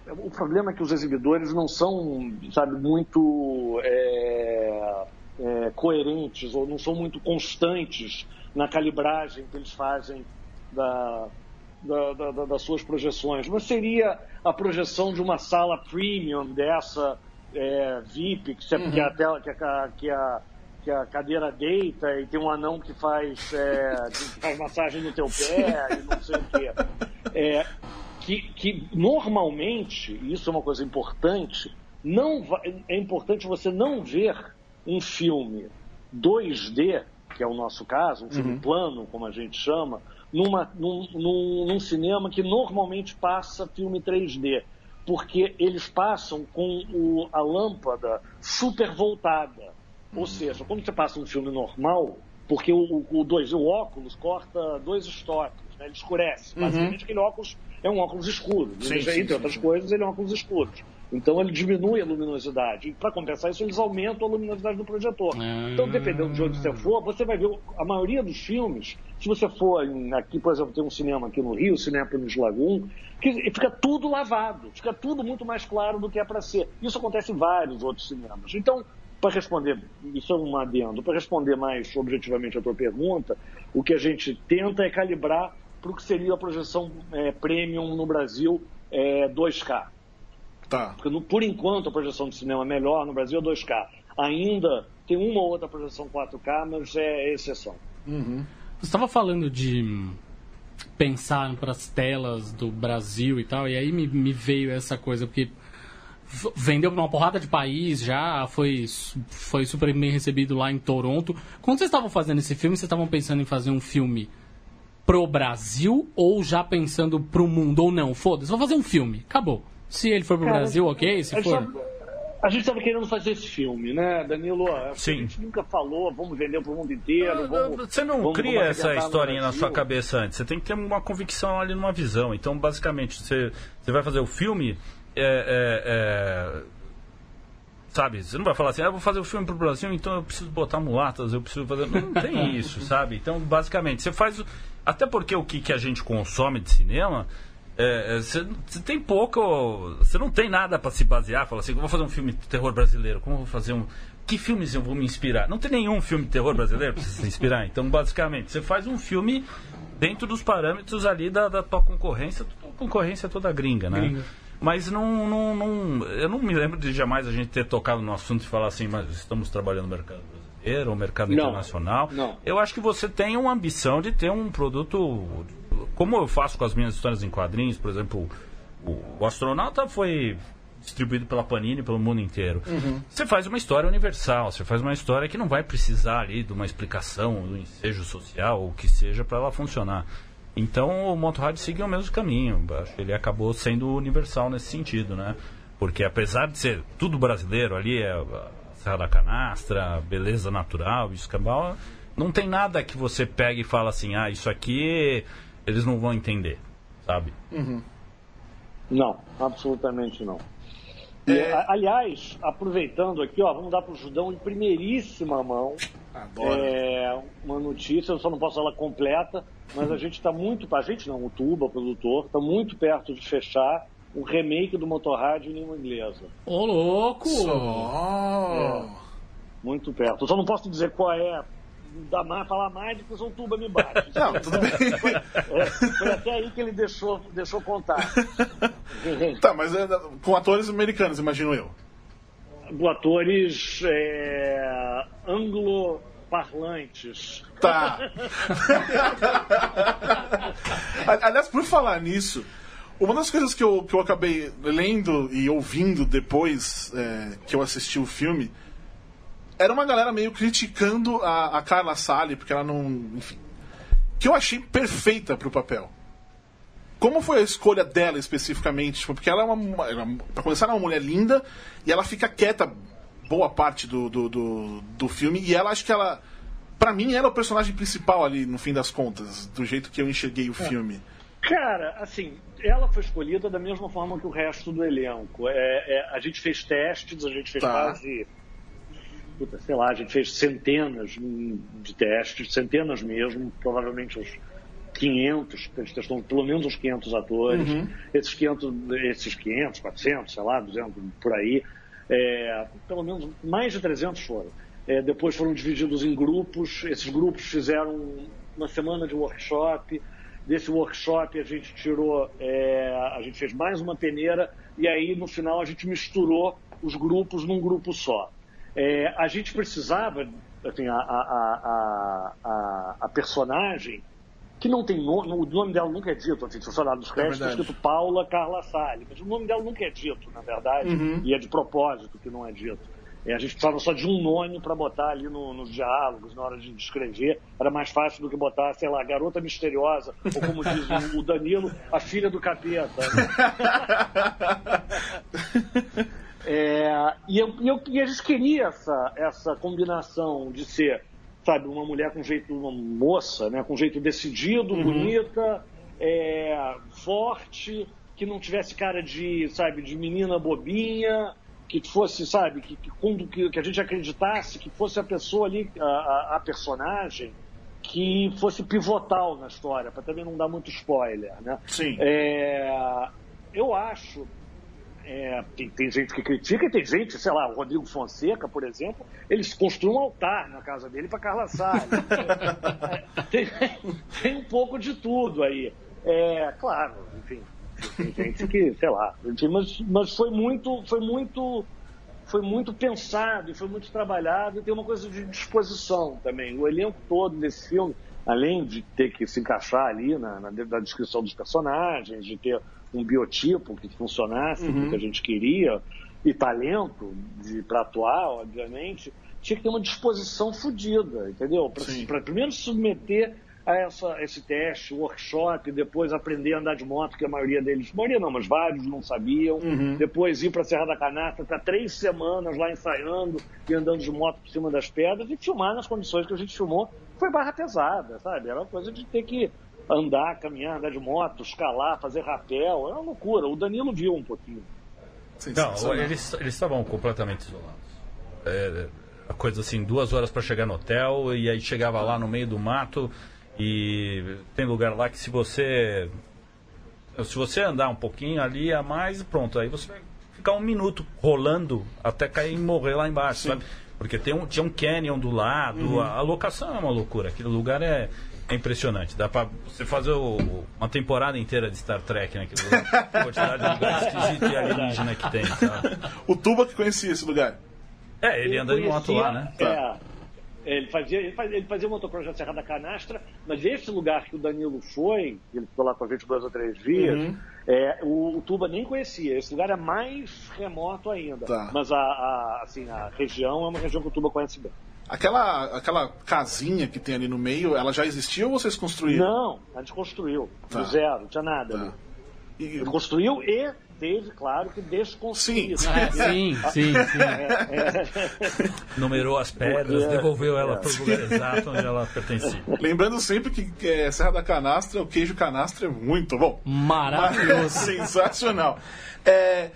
O problema é que os exibidores não são, sabe, muito é, é, coerentes ou não são muito constantes na calibragem que eles fazem da, da, da, das suas projeções, mas seria a projeção de uma sala premium dessa é, VIP, que, uhum. que, a tela, que, a, que, a, que a cadeira deita e tem um anão que faz, é, que faz massagem no teu pé e não sei o quê. É, que, que normalmente, isso é uma coisa importante, não vai, é importante você não ver um filme 2D, que é o nosso caso, um filme uhum. plano, como a gente chama, numa, num, num, num cinema que normalmente passa filme 3D porque eles passam com o, a lâmpada super voltada. Ou uhum. seja, quando você passa um filme normal, porque o, o, dois, o óculos corta dois estoques, né? ele escurece. Uhum. Basicamente, aquele óculos é um óculos escuro. Sim, sim, entre sim, outras coisas, ele é um óculos escuro. Então ele diminui a luminosidade. E para compensar isso, eles aumentam a luminosidade do projetor. Ah. Então, dependendo de onde você for, você vai ver a maioria dos filmes. Se você for aqui, por exemplo, tem um cinema aqui no Rio, Penis Lagoon, que fica tudo lavado, fica tudo muito mais claro do que é para ser. Isso acontece em vários outros cinemas. Então, para responder, isso é um adendo, para responder mais objetivamente a tua pergunta, o que a gente tenta é calibrar para o que seria a projeção é, premium no Brasil é, 2K. Tá. Porque, no, por enquanto, a projeção de cinema melhor no Brasil é 2K. Ainda tem uma ou outra projeção 4K, mas é exceção. Você estava falando de pensar para as telas do Brasil e tal, e aí me, me veio essa coisa, porque vendeu para uma porrada de país já, foi, foi super bem recebido lá em Toronto. Quando vocês estavam fazendo esse filme, vocês estavam pensando em fazer um filme pro Brasil ou já pensando pro mundo? Ou não? Foda-se, vou fazer um filme, acabou. Se ele for pro Cara, Brasil, ok? Se for. tava- A gente estava querendo fazer esse filme, né, Danilo? A Sim. gente nunca falou, vamos vender para o mundo inteiro. Vamos, Você não vamos- cria vamos essa historinha na sua cabeça antes. Você tem que ter uma convicção ali numa visão. Então, basicamente, você, você vai fazer o filme. é, é, é, sabe? Você não vai falar assim, ah, eu vou fazer o filme pro Brasil, então eu preciso botar mulatas, eu preciso fazer. Não, não tem isso, sabe? Então, basicamente, você faz. o- Até porque o que, que a gente consome de cinema. É, é, Você você tem pouco. Você não tem nada para se basear. Fala assim, vou fazer um filme de terror brasileiro. Como vou fazer um. Que filmes eu vou me inspirar? Não tem nenhum filme de terror brasileiro para se inspirar. Então, basicamente, você faz um filme dentro dos parâmetros ali da, da tua concorrência. Tua concorrência é toda gringa, né? Gringa. Mas não, não, não. Eu não me lembro de jamais a gente ter tocado no assunto e falar assim, mas estamos trabalhando no mercado brasileiro ou mercado Não. internacional. Não. Eu acho que você tem uma ambição de ter um produto. Como eu faço com as minhas histórias em quadrinhos, por exemplo, o, o astronauta foi distribuído pela Panini pelo mundo inteiro. Você faz uma história universal, você faz uma história que não vai precisar ali de uma explicação, do ensejo social, ou o que seja, para ela funcionar. Então o Motorrad seguiu o mesmo caminho. Ele acabou sendo universal nesse sentido, né? Porque apesar de ser tudo brasileiro ali, é Serra da Canastra, beleza natural, cabal, não tem nada que você pegue e fala assim, ah, isso aqui eles não vão entender, sabe? Não, absolutamente não. E, a- aliás, aproveitando aqui, ó, vamos dar para o Judão em primeiríssima mão Adoro. é, uma notícia, eu só não posso falar completa, mas a gente está muito, a gente não, o Tuba, o produtor, está muito perto de fechar um remake do Motorrad em língua inglesa. Ô, louco! Só. Muito perto. Eu só não posso dizer qual é, dá mais, falar mais, depois o Tuba me bate. Não, tudo bem. É, foi até aí que ele deixou, deixou contar. tá, mas é, com atores americanos, imagino eu. atores é, anglo-parlantes. Tá. Aliás, por falar nisso, uma das coisas que eu, que eu acabei lendo e ouvindo depois é, que eu assisti o filme era uma galera meio criticando a, a Carla Sally, porque ela não. Enfim. Que eu achei perfeita pro papel. Como foi a escolha dela especificamente? Tipo, porque ela é uma. Ela, pra começar, ela é uma mulher linda e ela fica quieta boa parte do, do, do, do filme. E ela acho que ela. Pra mim, ela é o personagem principal ali, no fim das contas, do jeito que eu enxerguei o filme. Cara, assim, ela foi escolhida da mesma forma que o resto do elenco. É, é, a gente fez testes, a gente fez Tá. quase. Puta, sei lá, a gente fez centenas de testes, centenas mesmo, provavelmente uns 500, a gente testou pelo menos uns 500 atores. Esses 500, esses 500, 400, sei lá, 200, por aí, é, pelo menos mais de 300 foram. É, depois foram divididos em grupos, esses grupos fizeram uma semana de workshop. Desse workshop a gente tirou, é, a gente fez mais uma peneira e aí no final a gente misturou os grupos num grupo só. É, a gente precisava, assim, a, a, a, a, personagem, que não tem nome, o nome dela nunca é dito, assim, se você olhar nos créditos, está verdade. escrito Paula Carla Salles, mas o nome dela nunca é dito, na verdade, e é de propósito que não é dito. É, a gente precisava só de um nome para botar ali no- nos diálogos, na hora de descrever. Era mais fácil do que botar, sei lá, Garota Misteriosa, ou como diz o- o Danilo, a filha do capeta. É, e, eu, e, eu, e a gente queria essa, essa combinação de ser, sabe, uma mulher com jeito, uma moça, né, com jeito decidido, bonita, é, forte, que não tivesse cara de, sabe, de menina bobinha, que fosse, sabe, que, que, que a gente acreditasse que fosse a pessoa ali, a, a, a personagem, que fosse pivotal na história, para também não dar muito spoiler, né? Sim. É, eu acho é, tem, tem, gente que critica e tem gente, sei lá, o Rodrigo Fonseca, por exemplo, eles construem um altar na casa dele para Carla Salles. tem, tem, um pouco de tudo aí. É, claro, enfim, tem gente que, sei lá, mas, mas foi muito, foi muito, foi muito pensado e foi muito trabalhado e tem uma coisa de disposição também. O elenco todo desse filme, além de ter que se encaixar ali na, na, na descrição dos personagens, de ter um biotipo que funcionasse, uhum. que a gente queria, e talento para atuar, obviamente, tinha que ter uma disposição fodida, entendeu? Para primeiro submeter a essa, esse teste, workshop, depois aprender a andar de moto, que a maioria deles, maioria não, mas vários não sabiam, uhum. depois ir para a Serra da Canastra, estar três semanas lá ensaiando e andando de moto por cima das pedras e filmar nas condições que a gente filmou. Foi barra pesada, sabe? Era uma coisa de ter que andar, caminhar, andar de moto, escalar, fazer rapel, é uma loucura. O Danilo viu um pouquinho. Não, eles, eles estavam completamente isolados. É, a coisa assim, duas horas para chegar no hotel, e aí chegava lá no meio do mato, e tem lugar lá que se você. Se você andar um pouquinho ali a mais, pronto, aí você vai ficar um minuto rolando até cair e morrer lá embaixo, Sim. sabe? Porque tem um, tinha um canyon do lado, uhum. a, a locação é uma loucura, aquele lugar é é impressionante. Dá pra você fazer o, uma temporada inteira de Star Trek, né? A quantidade de lugar esquisito e alienígena que tem. Tá? O Tuba que conhecia esse lugar. É, ele, ele anda em moto lá, né? É. Ele fazia, ele fazia, ele fazia motocross Serra da Canastra, mas esse lugar que o Danilo foi, ele ficou lá com a gente dois ou três dias, uhum. é, o, o, Tuba nem conhecia. Esse lugar é mais remoto ainda. Tá. Mas a, a, assim, a região é uma região que o Tuba conhece bem. Aquela, aquela casinha que tem ali no meio, ela já existia ou vocês construíram? Não, a gente construiu. Tá. Do zero, não tinha nada. Tá. E... Construiu e teve, claro, que desconstruir. Sim, é, sim, sim. sim. É, é. Numerou as pedras, Porque, devolveu ela para o lugar exato onde ela pertencia. Lembrando sempre que é, Serra da Canastra, o queijo canastra é muito bom. Maravilhoso. Sensacional. É,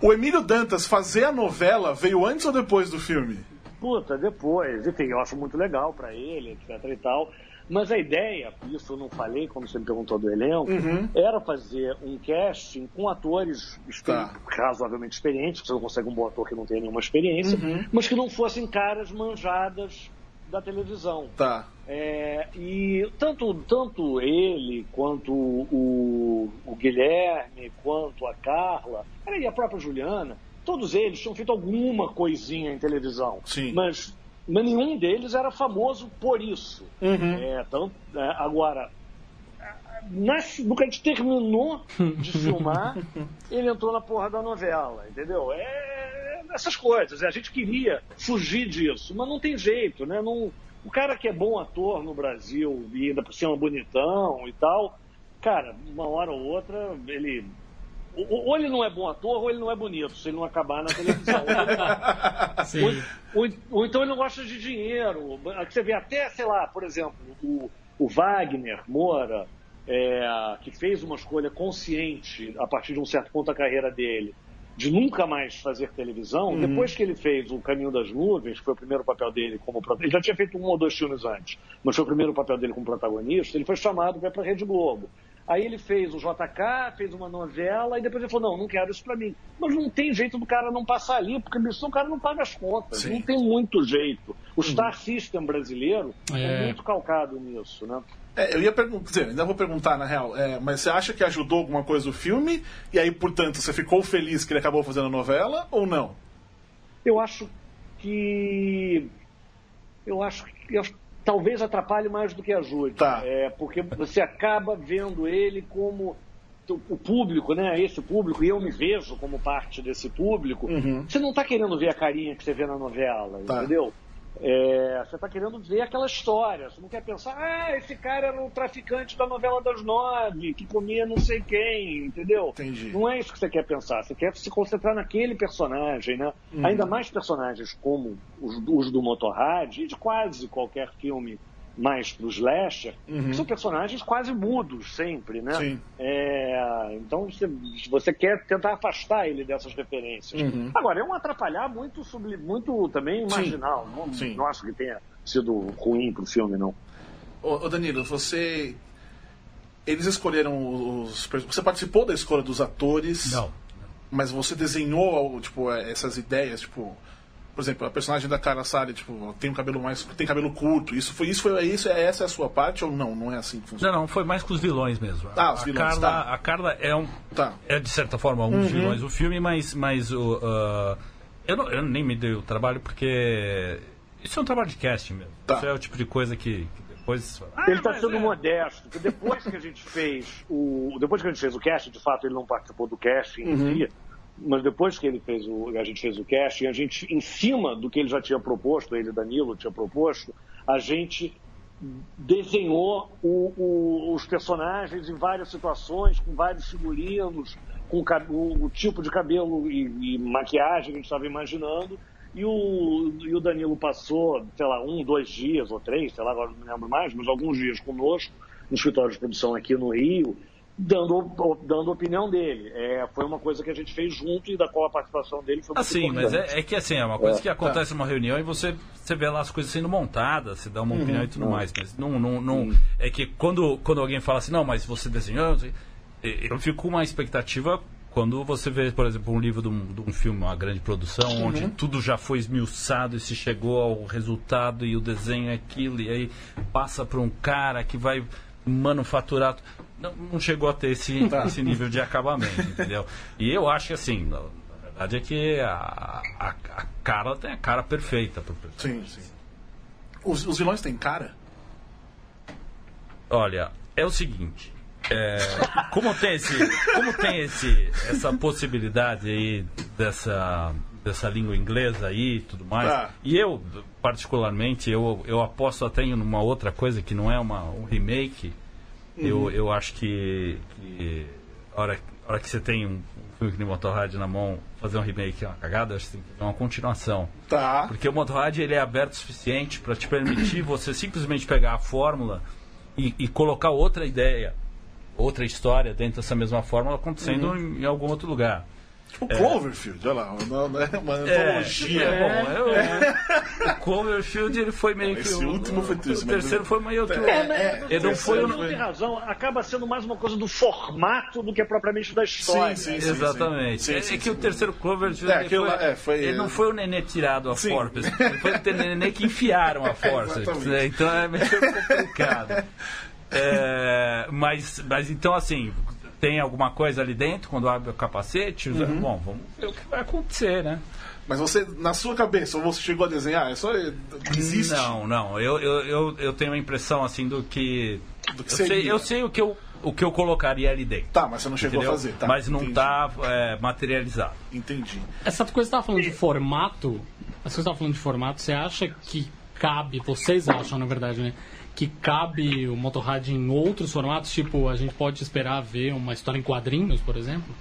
o Emílio Dantas fazer a novela veio antes ou depois do filme? Puta, depois. Enfim, eu acho muito legal para ele, etc e tal. Mas a ideia, isso eu não falei quando você me perguntou do elenco, uhum. era fazer um casting com atores tá. razoavelmente experientes, que você não consegue um bom ator que não tenha nenhuma experiência, uhum. mas que não fossem caras manjadas da televisão. Tá. É, e tanto, tanto ele, quanto o, o Guilherme, quanto a Carla, e a própria Juliana, todos eles tinham feito alguma coisinha em televisão. Sim. Mas, nenhum deles era famoso por isso. Uhum. É, tanto, é, agora, nas, no que a gente terminou de filmar, ele entrou na porra da novela, entendeu? É essas coisas. A gente queria fugir disso, mas não tem jeito, né? Não, o cara que é bom ator no Brasil e ainda por cima bonitão e tal, cara, uma hora ou outra ele ou ele não é bom ator ou ele não é bonito, se ele não acabar na televisão. ou, ou, ou, então ele não gosta de dinheiro. Você vê até, sei lá, por exemplo, o, o Wagner Moura, é, que fez uma escolha consciente a partir de um certo ponto da carreira dele, de nunca mais fazer televisão, uhum. depois que ele fez O Caminho das Nuvens, que foi o primeiro papel dele como protagonista, ele já tinha feito um ou dois filmes antes, mas foi o primeiro papel dele como protagonista, ele foi chamado para a Rede Globo. Aí ele fez o JK, fez uma novela, e depois ele falou, não, não quero isso pra mim. Mas não tem jeito do cara não passar ali, porque o cara não paga as contas. Sim. Não tem muito jeito. O Star System brasileiro é, é muito calcado nisso, né? É, eu ia perguntar, ainda vou perguntar na real, é, mas você acha que ajudou alguma coisa o filme? E aí, portanto, você ficou feliz que ele acabou fazendo a novela ou não? Eu acho que. Eu acho que. Eu talvez atrapalhe mais do que ajude. Tá. É, porque você acaba vendo ele como o público, né? Esse público, e eu me vejo como parte desse público. Uhum. Você não está querendo ver a carinha que você vê na novela, tá. entendeu? É, você está querendo ver aquela história. Você não quer pensar, ah, esse cara era um traficante da novela das nove, que comia não sei quem, entendeu? Entendi. Não é isso que você quer pensar. Você quer se concentrar naquele personagem, né? Uhum. Ainda mais personagens como os, os do Motorrad e de quase qualquer filme mais para os slasher, uhum. que são personagens quase mudos sempre, né? Sim. É, então você, você quer tentar afastar ele dessas referências. Uhum. Agora, é um atrapalhar muito, subli, muito também marginal. Sim. Não, Sim. não acho que tenha sido ruim para o filme, não. Ô, ô, Danilo, você... Eles escolheram os... Você participou da escolha dos atores? Não. Mas você desenhou, tipo, essas ideias, tipo... Por exemplo, a personagem da Cara Sally, tipo, tem um cabelo mais... Tem cabelo curto. Isso foi... Isso foi isso, é, essa é a sua parte ou não? Não é assim que funciona? Não, não, foi mais com os vilões mesmo. Ah, os a vilões, Carla, tá. A Carla é um. Tá. É de certa forma um dos vilões do filme, mas, mas o. ah, eu, não- eu nem me dei o trabalho porque. Isso é um trabalho de casting mesmo. Tá. Isso é o tipo de coisa que, que depois. Ah, Ele está sendo é. modesto, porque depois que a gente fez o. Depois que a gente fez o cast, de fato ele não participou do casting em si, mas depois que ele fez o. A gente fez o casting, a gente, em cima do que ele já tinha proposto, ele Danilo tinha proposto, a gente desenhou o- o- os personagens em várias situações, com vários figurinos, com o, tipo de cabelo e, e maquiagem que a gente estava imaginando. E o, e o Danilo passou, sei lá, um, dois dias ou três, sei lá, agora não me lembro mais, mas alguns dias conosco, no escritório de produção aqui no Rio, dando, dando a opinião dele. É, foi uma coisa que a gente fez junto e da qual a participação dele foi muito Assim, mas importante. é, é que assim, é uma coisa É, que acontece numa reunião e você, você vê lá as coisas sendo montadas, você dá uma opinião e tudo mais. Mas não, não, não é que quando, quando alguém fala assim, não, mas você desenhou, não sei", eu fico com uma expectativa quando você vê, por exemplo, um livro de um, de um filme, uma grande produção, onde tudo já foi esmiuçado e se chegou ao resultado e o desenho é aquilo, e aí passa para um cara que vai manufaturar. Não, não chegou a ter esse, esse nível de acabamento, entendeu? E eu acho que assim, na verdade é que a, a, a cara tem a cara perfeita pro. Sim, sim. Os, os vilões têm cara? Olha, é o seguinte. é, como tem, esse, como tem esse, essa possibilidade aí dessa, dessa língua inglesa aí e tudo mais, Ah. e eu, particularmente, eu, eu aposto até em uma outra coisa que não é uma, um remake. Eu, eu acho que, que a, hora, a hora que você tem um, um filme que nem Motorrad na mão, fazer um remake é uma cagada, acho que tem que fazer uma continuação. Tá. Porque o Motorrad ele é aberto o suficiente para te permitir você simplesmente pegar a fórmula e, e colocar outra ideia, outra história dentro dessa mesma fórmula acontecendo em, em algum outro lugar. Tipo Cloverfield, olha lá. Não, não é uma É, antologia. é, bom, eu- o Cloverfield ele foi meio que Esse o, último foi triste, o terceiro foi meio que o, É, é, ele não foi Não tem razão, acaba sendo mais uma coisa do formato do que propriamente da história. Sim, sim. Exatamente. sim, é, sim, é que sim. o terceiro Cloverfield É, foi, lá, é, foi- ele não foi o nenê tirado a ele foi o nenê que enfiaram a. Exatamente. né? Então é meio complicado. É, mas, mas então assim, tem alguma coisa ali dentro quando abre o capacete? Uhum. Bom, vamos ver o que vai acontecer, né? Mas você, na sua cabeça, ou você chegou a desenhar? É só. Existe? Não, não. Eu, eu, eu, eu tenho a impressão assim do que. Do que eu, sei, seria. eu sei o que eu, o que eu colocaria ali dentro. Tá, mas você não chegou entendeu? a fazer, tá? Mas não Entendi. está materializado. Entendi. Essa coisa que você tava falando de formato, essa coisa que você tava falando de formato, você acha que cabe, vocês acham, na verdade, né? Que cabe o Motorrad em outros formatos? Tipo, a gente pode esperar ver uma história em quadrinhos, por exemplo?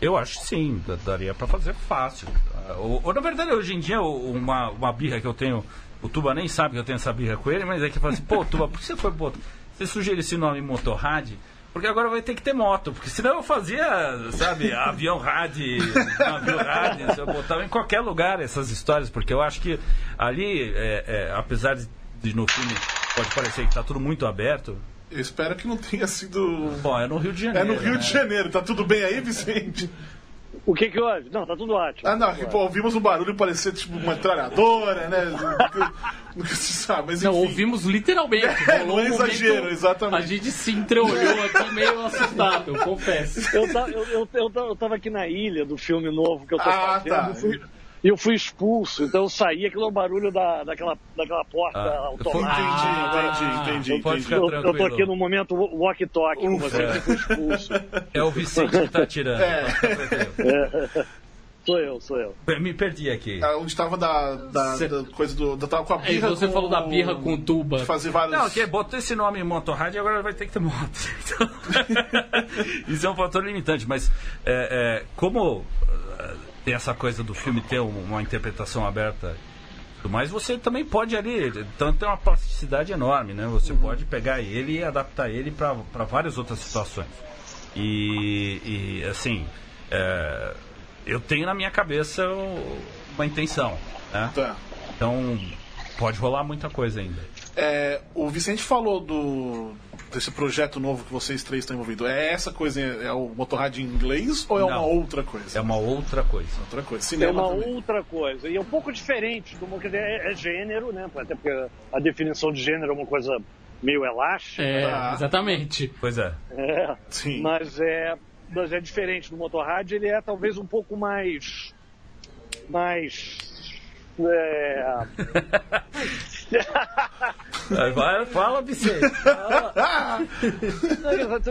Eu acho que sim, da- daria pra fazer fácil. Ah, Ou, ou, na verdade, hoje em dia, uma, uma birra que eu tenho, o Tuba nem sabe que eu tenho essa birra com ele, mas é que fala assim, pô, Tuba, por que você foi? Você sugeriu esse nome Motorrad? Porque agora vai ter que ter moto, porque senão eu fazia, sabe, avião rádio, navio rádio, eu botava em qualquer lugar essas histórias, porque eu acho que ali, é, é, apesar de, de no filme pode parecer que tá tudo muito aberto, Eu espero que não tenha sido. bom, é no Rio de É Janeiro. no Rio né? de Janeiro, tá tudo bem aí, Vicente? O que que houve? Não, tá tudo ótimo. Ah, não, que, pô, ouvimos um barulho parecer tipo uma metralhadora, né? Nunca se sabe, mas enfim. Não, ouvimos literalmente. É, não é um momento- exagero, exatamente. A gente se entreolhou aqui meio assustado, eu confesso. Eu, eu, eu, eu, ta- eu tava aqui na ilha do filme novo que eu tô Ah, fazendo tá. Fui- eu fui expulso, então eu saí, aquilo é o barulho da, daquela, daquela porta Ah, automática. Entendi, entendi, entendi. Pode entendi. ficar Eu, eu tô aqui no momento walkie-talkie com você É. que foi expulso. É o Vicente que tá tirando. É. Sou eu, sou eu. Me perdi aqui. Ah, Onde tava da, da, Cê- da coisa do. Da, tava com a birra. você com falou da birra com tuba. De fazer vários. Não, que botou esse nome em Motorrad e agora vai ter que ter moto. Então, isso é um fator limitante, mas é, é, como é, tem essa coisa do filme ter um- uma interpretação aberta mais, você também pode ali, então tem uma plasticidade enorme, né? Você pode pegar ele e adaptar ele para várias outras situações. E, e, assim, é, eu tenho na minha cabeça uma intenção, né? Tá. Então pode rolar muita coisa ainda. É, o Vicente falou do, desse projeto novo que vocês três estão envolvidos, é essa coisa, é o Motorrad em inglês ou é uma Não. outra coisa? É uma outra coisa. outra coisa. É Cinema uma também. outra coisa. E é um pouco diferente do dizer, é, é gênero, né? Até porque a definição de gênero é uma coisa meio elástica. É, Ah. exatamente. Pois é. É, Sim. mas é, mas é diferente do Motorrad, ele é talvez um pouco mais. mais. É, Vai, fala, Vicente.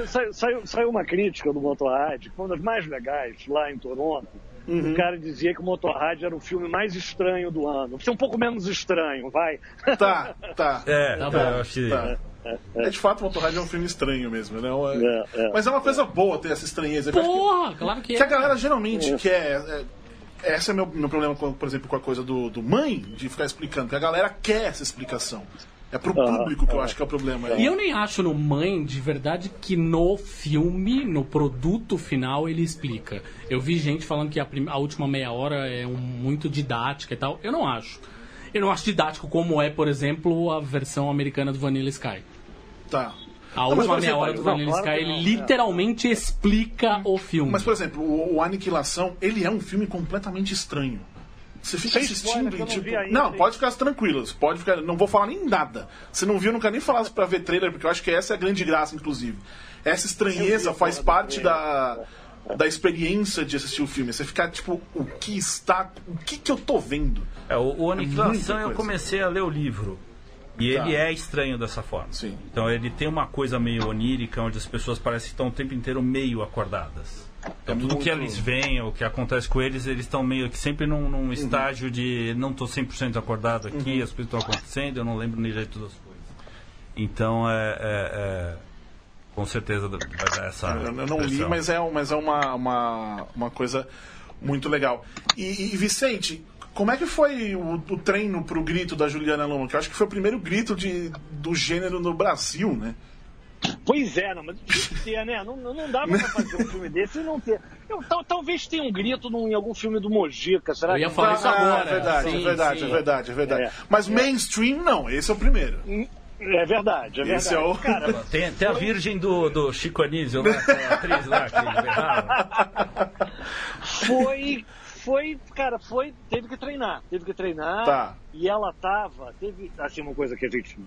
saiu, saiu, saiu uma crítica do Motorrad, que foi uma das mais legais, lá em Toronto. O cara dizia que o Motorrad era o filme mais estranho do ano. Ser um pouco menos estranho, vai. Tá, tá. É, Tá tá acho que... Tá. É, de fato, o Motorrad é um filme estranho mesmo, né? É- É, é. Mas é uma coisa boa ter essa estranheza. Acho que- Porra, claro que Que a é. galera geralmente quer. É, esse é meu, meu problema, com, por exemplo, com a coisa do, do mãe, de ficar explicando. Que a galera quer essa explicação. É pro Ah, público que eu acho que é o problema. E eu nem acho no Mãe, de verdade, que no filme, no produto final, ele explica. Eu vi gente falando que a, prim- a última meia hora é um- muito didática e tal. Eu não acho. Eu não acho didático como é, por exemplo, a versão americana do Vanilla Sky. Tá. A Não, última meia hora do não, Vanilla claro Sky, ele não, é. literalmente explica o filme. Mas, por exemplo, o, o Aniquilação, ele é um filme completamente estranho. Você fica Sem assistindo spoiler, e eu não tipo. ainda, não, hein? pode ficar tranquilos. Pode ficar. Não vou falar nem nada. Você não viu, não quero nem falar pra ver trailer, porque eu acho que essa é a grande graça, inclusive. Essa estranheza Eu vi faz parte da, da experiência de assistir o filme. Você ficar, tipo, o que está. O que, que eu tô vendo? É, o, o Aniquilação muita eu comecei a ler o livro. E Tá. ele é estranho dessa forma. Sim. Então ele tem uma coisa meio onírica, onde as pessoas parecem que estão o tempo inteiro meio acordadas. Então, tudo muito- que eles veem, o que acontece com eles, eles estão meio que sempre num, num estágio de não estou 100% acordado aqui, as coisas estão acontecendo, eu não lembro nem jeito das coisas. Então é. é- é- com certeza vai dar essa. Eu, eu não li, mas é, mas é uma, uma, uma coisa muito legal. E, e, Vicente, como é que foi o, o treino pro grito da Juliana Loma? Que eu acho que foi o primeiro grito de, do gênero no Brasil, né? Pois é, não, mas tinha que ter, né? Não, não dá pra fazer um filme desse e não ter. Eu, tal- talvez tenha um grito num, em algum filme do Mojica, será Eu ia que falar isso agora. é verdade, Sim, é verdade, sim. é verdade, é verdade. É. Mas mainstream, não, esse é o primeiro. É verdade, é verdade. Esse é o- Cara, Tem, tem a virgem do, do Chico Anísio lá, aquela atriz lá que foi, foi, cara, foi, teve que treinar, teve que treinar. Tá. E ela tava, teve, assim, uma coisa que a gente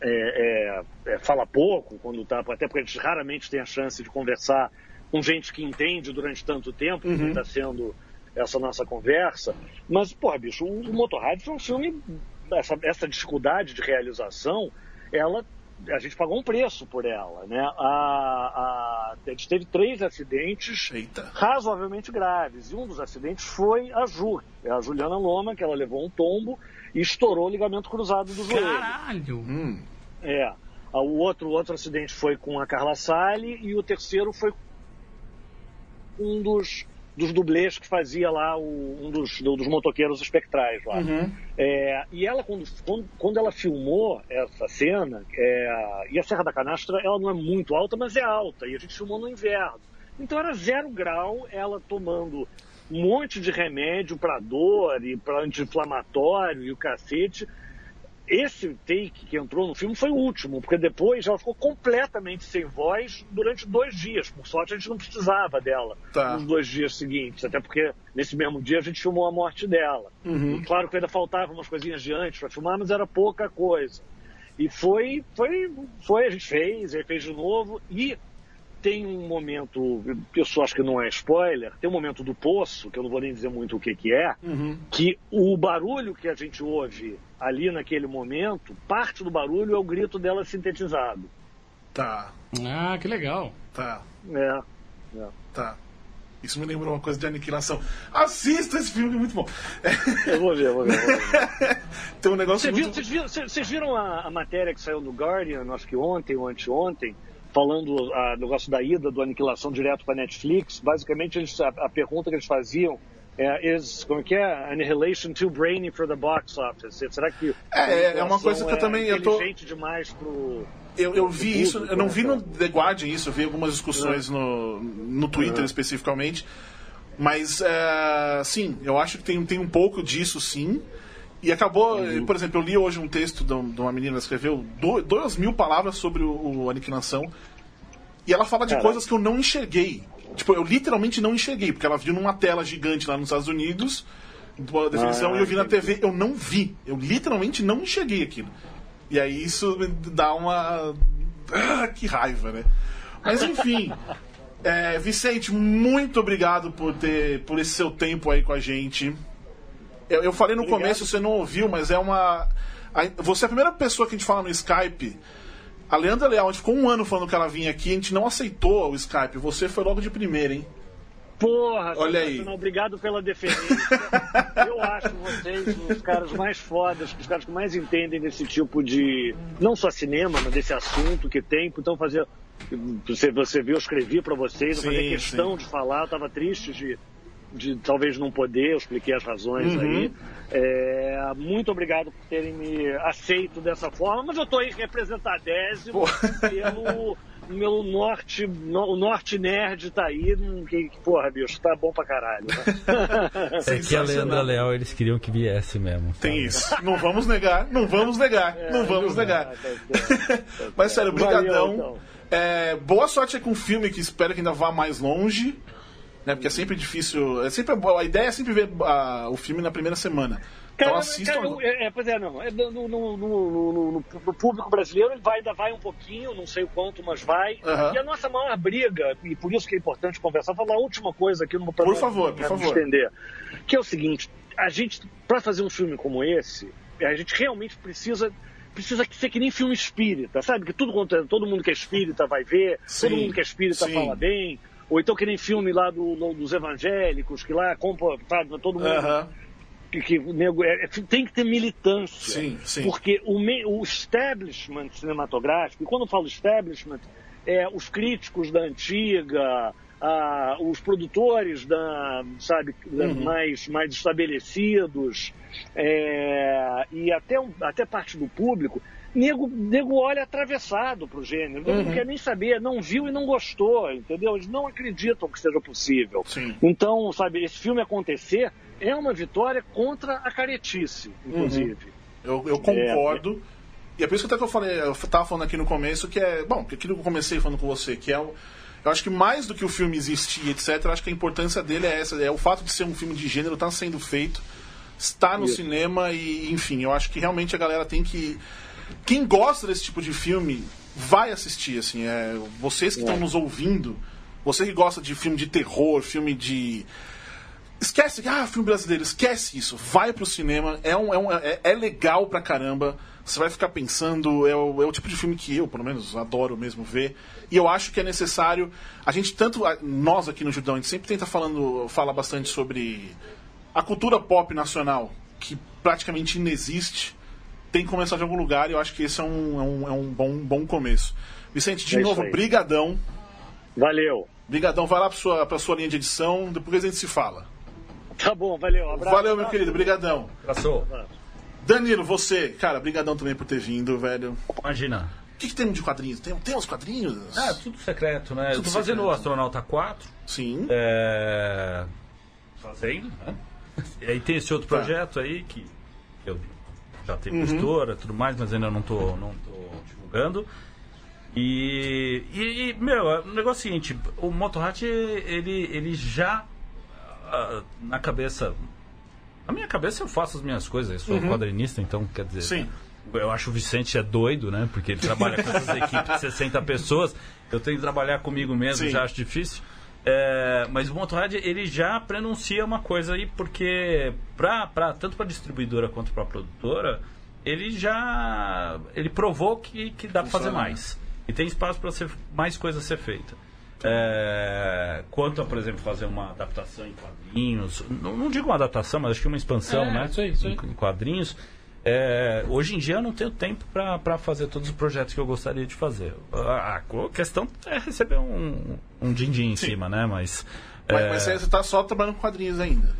é, é, é, fala pouco quando tá, até porque a gente raramente tem a chance de conversar com gente que entende durante tanto tempo, Uhum. que está sendo essa nossa conversa. Mas, porra, bicho, o, o Motorrad foi um filme, essa, essa dificuldade de realização, ela a gente pagou um preço por ela, né? A, a, a gente teve três acidentes Eita. razoavelmente graves. E um dos acidentes foi a Ju, é a Juliana Loma, que ela levou um tombo e estourou o ligamento cruzado do joelho. Caralho! Hum, É. O outro, outro acidente foi com a Carla Sale e o terceiro foi com um dos, dos dublês que fazia lá o, um dos, dos motoqueiros espectrais lá. Uhum. É, e ela, quando, quando, quando ela filmou essa cena, é, e a Serra da Canastra, ela não é muito alta, mas é alta, e a gente filmou no inverno. Então era zero grau, ela tomando um monte de remédio para dor e para anti-inflamatório e o cacete. Esse take que entrou no filme foi o último, porque depois ela ficou completamente sem voz durante dois dias. Por sorte, a gente não precisava dela Tá. nos dois dias seguintes, até porque nesse mesmo dia a gente filmou a morte dela. Uhum. Claro que ainda faltavam umas coisinhas de antes para filmar, mas era pouca coisa. E foi, foi, foi, a gente fez, aí fez de novo. E tem um momento, isso acho que não é spoiler, tem um momento do poço, que eu não vou nem dizer muito o que, que é, Uhum. que o barulho que a gente ouve ali naquele momento, parte do barulho é o grito dela sintetizado. Tá, Ah, que legal. tá, É. é. tá. Isso me lembrou uma coisa de aniquilação. Assista esse filme, é muito bom. Eu vou ver, eu vou ver. eu vou ver. Tem um negócio Vocês viram, muito... vocês viram- viram a, a matéria que saiu no Guardian, acho que ontem ou anteontem, falando o negócio da ida do Aniquilação direto para Netflix? Basicamente, eles, a, a pergunta que eles faziam é, is, como é que é? Annihilation too brainy for the box office. Será que É, a é uma coisa que eu é também- eu tô- demais pro... Eu, eu vi Tudo, isso, eu não vi no né, The Guardian isso, eu vi algumas discussões no, no Twitter especificamente. Mas, é, sim, eu acho que tem, tem um pouco disso, sim. E acabou, por exemplo, eu li hoje um texto de um- uma menina que escreveu duas mil palavras sobre o, Aniquilação. E ela fala de Caraca. coisas que eu não enxerguei. Tipo, eu literalmente não enxerguei, porque ela viu numa tela gigante lá nos Estados Unidos, boa definição, Ah, e eu vi na. TV, eu não vi. Eu literalmente não enxerguei aquilo. E aí isso dá uma. Ah, que raiva, né? Mas enfim. é, Vicente, muito obrigado por ter por esse seu tempo aí com a gente. Eu, eu falei no Obrigado. começo, você não ouviu, mas é uma. Você é a primeira pessoa que a gente fala no Skype. A Leandra Leal, a gente ficou um ano falando que ela vinha aqui, a gente não aceitou o Skype. Você foi logo de primeira, hein? Porra, Olha aí. Obrigado pela deferência. Eu acho vocês os caras mais fodas, os caras que mais entendem desse tipo de. Não só cinema, mas desse assunto que tem. Então, fazer. Você, você viu, eu escrevi pra vocês, eu Sim, fazia questão sim. de falar, eu tava triste de, de talvez não poder, eu expliquei as razões Uhum. aí. É, muito obrigado por terem me aceito dessa forma, mas eu tô aí representadésimo Pô. pelo meu norte, no- o norte nerd tá aí, que, que, porra, bicho, tá bom pra caralho. Né? É que a. Leandra Leal eles queriam que viesse mesmo. Tem sabe? isso. Não vamos negar, não vamos negar, não vamos negar. Ah, tá certo, tá Mas sério, certo. Valeu, brigadão. então. É, boa sorte com o filme, que espero que ainda vá mais longe. Né, porque é sempre difícil. É sempre, a ideia é sempre ver ah, o filme na primeira semana. Cara, então assistam. cara, é, é, pois é, não. É, no, no, no, no- no- no público brasileiro ele vai, ainda vai um pouquinho, não sei o quanto, mas vai. Aham. E a nossa maior briga, e por isso que é importante conversar, vou falar a última coisa aqui, não vou Por favor, por favor. estender. Que é o seguinte, a gente, para fazer um filme como esse, a gente realmente precisa. Precisa ser que nem filme espírita, sabe? Que tudo, é- todo mundo que é espírita vai ver, Sim, todo mundo que é espírita sim. fala bem. Ou então que nem filme lá do- do- dos evangélicos, que lá compra, sabe, todo mundo que, que é- é- tem que ter militância. Sim, sim. Porque o, o establishment cinematográfico, e quando eu falo establishment, é os críticos da antiga, a- os produtores da, sabe, da- Uhum. mais, mais estabelecidos, é, e até, até parte do público, nego, nego olha atravessado pro gênero, Uhum. não quer nem saber, não viu e não gostou, entendeu? Eles não acreditam que seja possível. Sim. Então, sabe, esse filme acontecer é uma vitória contra a caretice, inclusive. Eu, eu concordo. E é por isso que até que eu falei, eu tava falando aqui no começo, que é. Bom, que aquilo que eu comecei falando com você, que é o. Eu acho que mais do que o filme existir, etc., eu acho que a importância dele é essa. É o fato de ser um filme de gênero, está sendo feito, está no Isso. cinema e, enfim, eu acho que realmente a galera tem que. Quem gosta desse tipo de filme vai assistir, assim. É, vocês que estão nos ouvindo, você que gosta de filme de terror, filme de. Esquece, ah, filme brasileiro, esquece isso. Vai pro cinema, é, um, é, um- é, é legal pra caramba. Você vai ficar pensando, é o, é o tipo de filme que eu, pelo menos, adoro mesmo ver. E eu acho que é necessário. A gente, tanto. Nós aqui no Judão, a gente sempre tenta falando, fala bastante sobre a cultura pop nacional, que praticamente inexiste. Tem que começar de algum lugar e eu acho que esse é um, é um, é um bom, bom começo. Vicente, de É novo, brigadão. Valeu. Brigadão, vai lá pra sua, pra sua linha de edição, depois a gente se fala. Tá bom, valeu. Abraço. Valeu, meu querido, brigadão. Passou. Danilo, você, cara, brigadão também por ter vindo, velho. Imagina. O que, que temos de quadrinhos? Tem, tem uns quadrinhos? É, tudo secreto, né? eu Tudo tô fazendo secreto. o Astronauta 4. Sim. É... Fazendo, né? E aí tem esse outro Tá. projeto aí que eu já tenho Uhum. gestora e tudo mais, mas ainda não tô, não tô divulgando. E, e, e, meu, o negócio é o seguinte, o Motorhat, ele, ele já ah, na cabeça. Na minha cabeça eu faço as minhas coisas, eu sou quadrinista, então quer dizer. Uhum. Sim. Eu acho o Vicente é doido, né? Porque ele trabalha com essas equipes de 60 pessoas. Eu tenho que trabalhar comigo mesmo, Sim. já acho difícil. É, mas o Motorhead, ele já prenuncia uma coisa aí, porque pra, pra, tanto para distribuidora quanto para produtora, ele já ele provou que, que dá para fazer mais. E tem espaço para ser mais coisa ser feita. É, quanto a, por exemplo, fazer uma adaptação em quadrinhos, não, não digo uma adaptação, mas acho que uma expansão, É, né? isso aí, isso aí. Em quadrinhos. É, hoje em dia eu não tenho tempo para fazer todos os projetos que eu gostaria de fazer. A, a questão é receber um, um din-din em Sim. cima, né? Mas. Mas, é, mas você tá só trabalhando com quadrinhos ainda?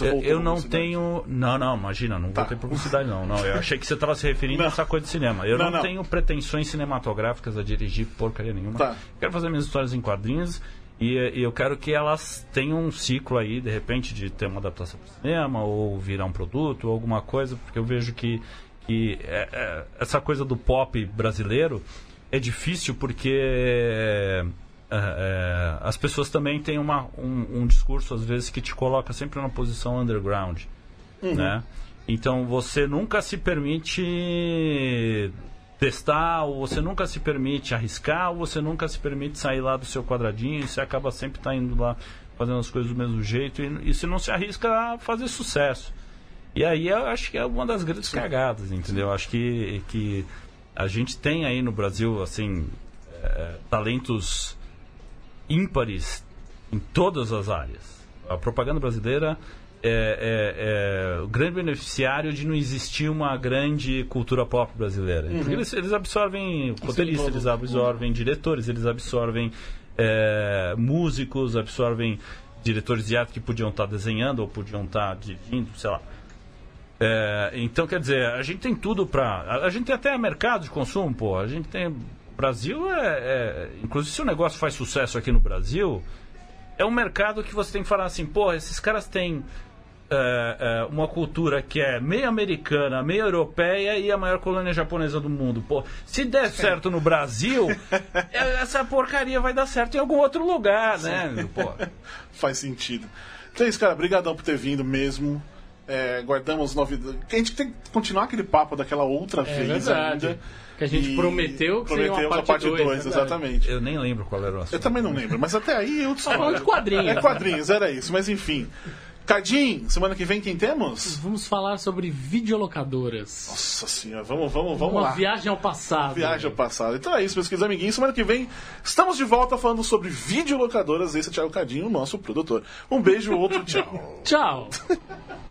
Eu, eu não tenho. Não, não, imagina, não Tá. vou ter publicidade, não. não. Eu achei que você estava se referindo Não. a essa coisa de cinema. Eu Não, não, não. tenho pretensões cinematográficas a dirigir porcaria nenhuma. Tá. Quero fazer minhas histórias em quadrinhos E, e eu quero que elas tenham um ciclo aí, de repente, de ter uma adaptação para o cinema, ou virar um produto, ou alguma coisa, porque eu vejo que, que é, é, essa coisa do pop brasileiro é difícil porque é, é, as pessoas também têm uma, um, um, discurso, às vezes, que te coloca sempre numa posição underground. Uhum. Né? Então você nunca se permite testar, ou você nunca se permite arriscar, ou você nunca se permite sair lá do seu quadradinho, e você acaba sempre tá indo lá fazendo as coisas do mesmo jeito, e, e você não se arrisca a fazer sucesso. E aí eu acho que é uma das grandes Sim. cagadas, entendeu? Acho que, que a gente tem aí no Brasil, assim, é, talentos ímpares em todas as áreas. A propaganda brasileira é, é, é, o grande beneficiário de não existir uma grande cultura pop brasileira. Uhum. Porque eles, eles absorvem roteiristas, eles absorvem diretores, eles absorvem é, músicos, absorvem diretores de arte que podiam estar desenhando ou podiam estar dirigindo, sei lá. É, então, quer dizer, a gente tem tudo para. A gente tem até mercado de consumo, pô. A gente tem. O Brasil é, é. Inclusive, se o negócio faz sucesso aqui no Brasil, é um mercado que você tem que falar assim, pô, esses caras têm é, é, uma cultura que é meio americana, meio europeia e a maior colônia japonesa do mundo. Pô, se der certo no Brasil, é, essa porcaria vai dar certo em algum outro lugar, né? Pô. Faz sentido. Então é isso, cara. Obrigadão por ter vindo mesmo. É, guardamos novidades. A gente tem que continuar aquele papo daquela outra é, vez verdade. ainda. Que a gente prometeu que prometeu seria uma parte 2, exatamente. Eu nem lembro qual era o assunto. Eu também não lembro, mas até aí eu Tá falando de quadrinhos. É quadrinhos, era isso, mas enfim. Cadim, semana que vem quem temos? Vamos falar sobre videolocadoras. Nossa senhora, vamos, vamos, vamos Uma lá. viagem ao passado. Viagem ao passado. Então é isso, meus queridos amiguinhos. Semana que vem estamos de volta falando sobre videolocadoras. Esse é o Thiago Cadinho, o nosso produtor. Um beijo, outro tchau. Tchau.